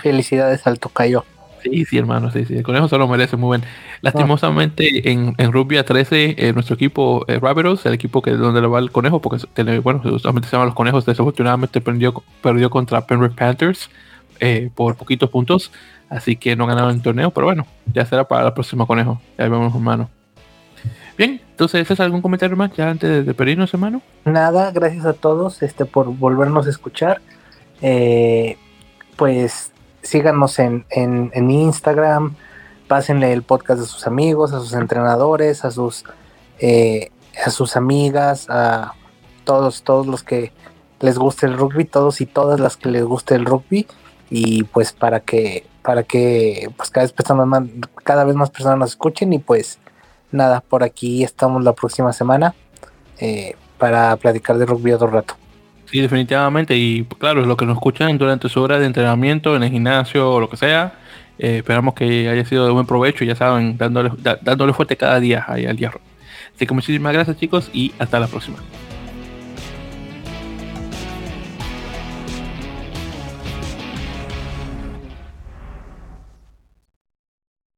Felicidades al tocayo. Sí, sí, hermano, sí, sí. El conejo se lo merece muy bien. Lastimosamente, en, en Rugby a 13, eh, nuestro equipo, eh, el equipo que donde le va el conejo, porque bueno, justamente se llaman los conejos, desafortunadamente perdió, perdió contra Penrith Panthers eh, por poquitos puntos, así que no ganaron el torneo, pero bueno, ya será para el próximo conejo. Ya vemos, hermano. Bien, entonces, ¿es algún comentario más ya antes de, despedirnos, hermano? Nada, gracias a todos este, por volvernos a escuchar. Eh, pues síganos en, en, Instagram, pásenle el podcast a sus amigos, a sus entrenadores, a sus, eh, a sus amigas, a todos, todos los que les guste el rugby, todos y todas las que les guste el rugby, y pues para que, para que pues cada vez personas cada vez más personas nos escuchen, y pues nada, por aquí estamos la próxima semana eh, para platicar de rugby otro rato. Sí, definitivamente. Y claro, lo que nos escuchan durante su hora de entrenamiento, en el gimnasio o lo que sea, eh, esperamos que haya sido de buen provecho, ya saben, dándole, dándole fuerte cada día ahí al hierro. Así que muchísimas gracias chicos y hasta la próxima.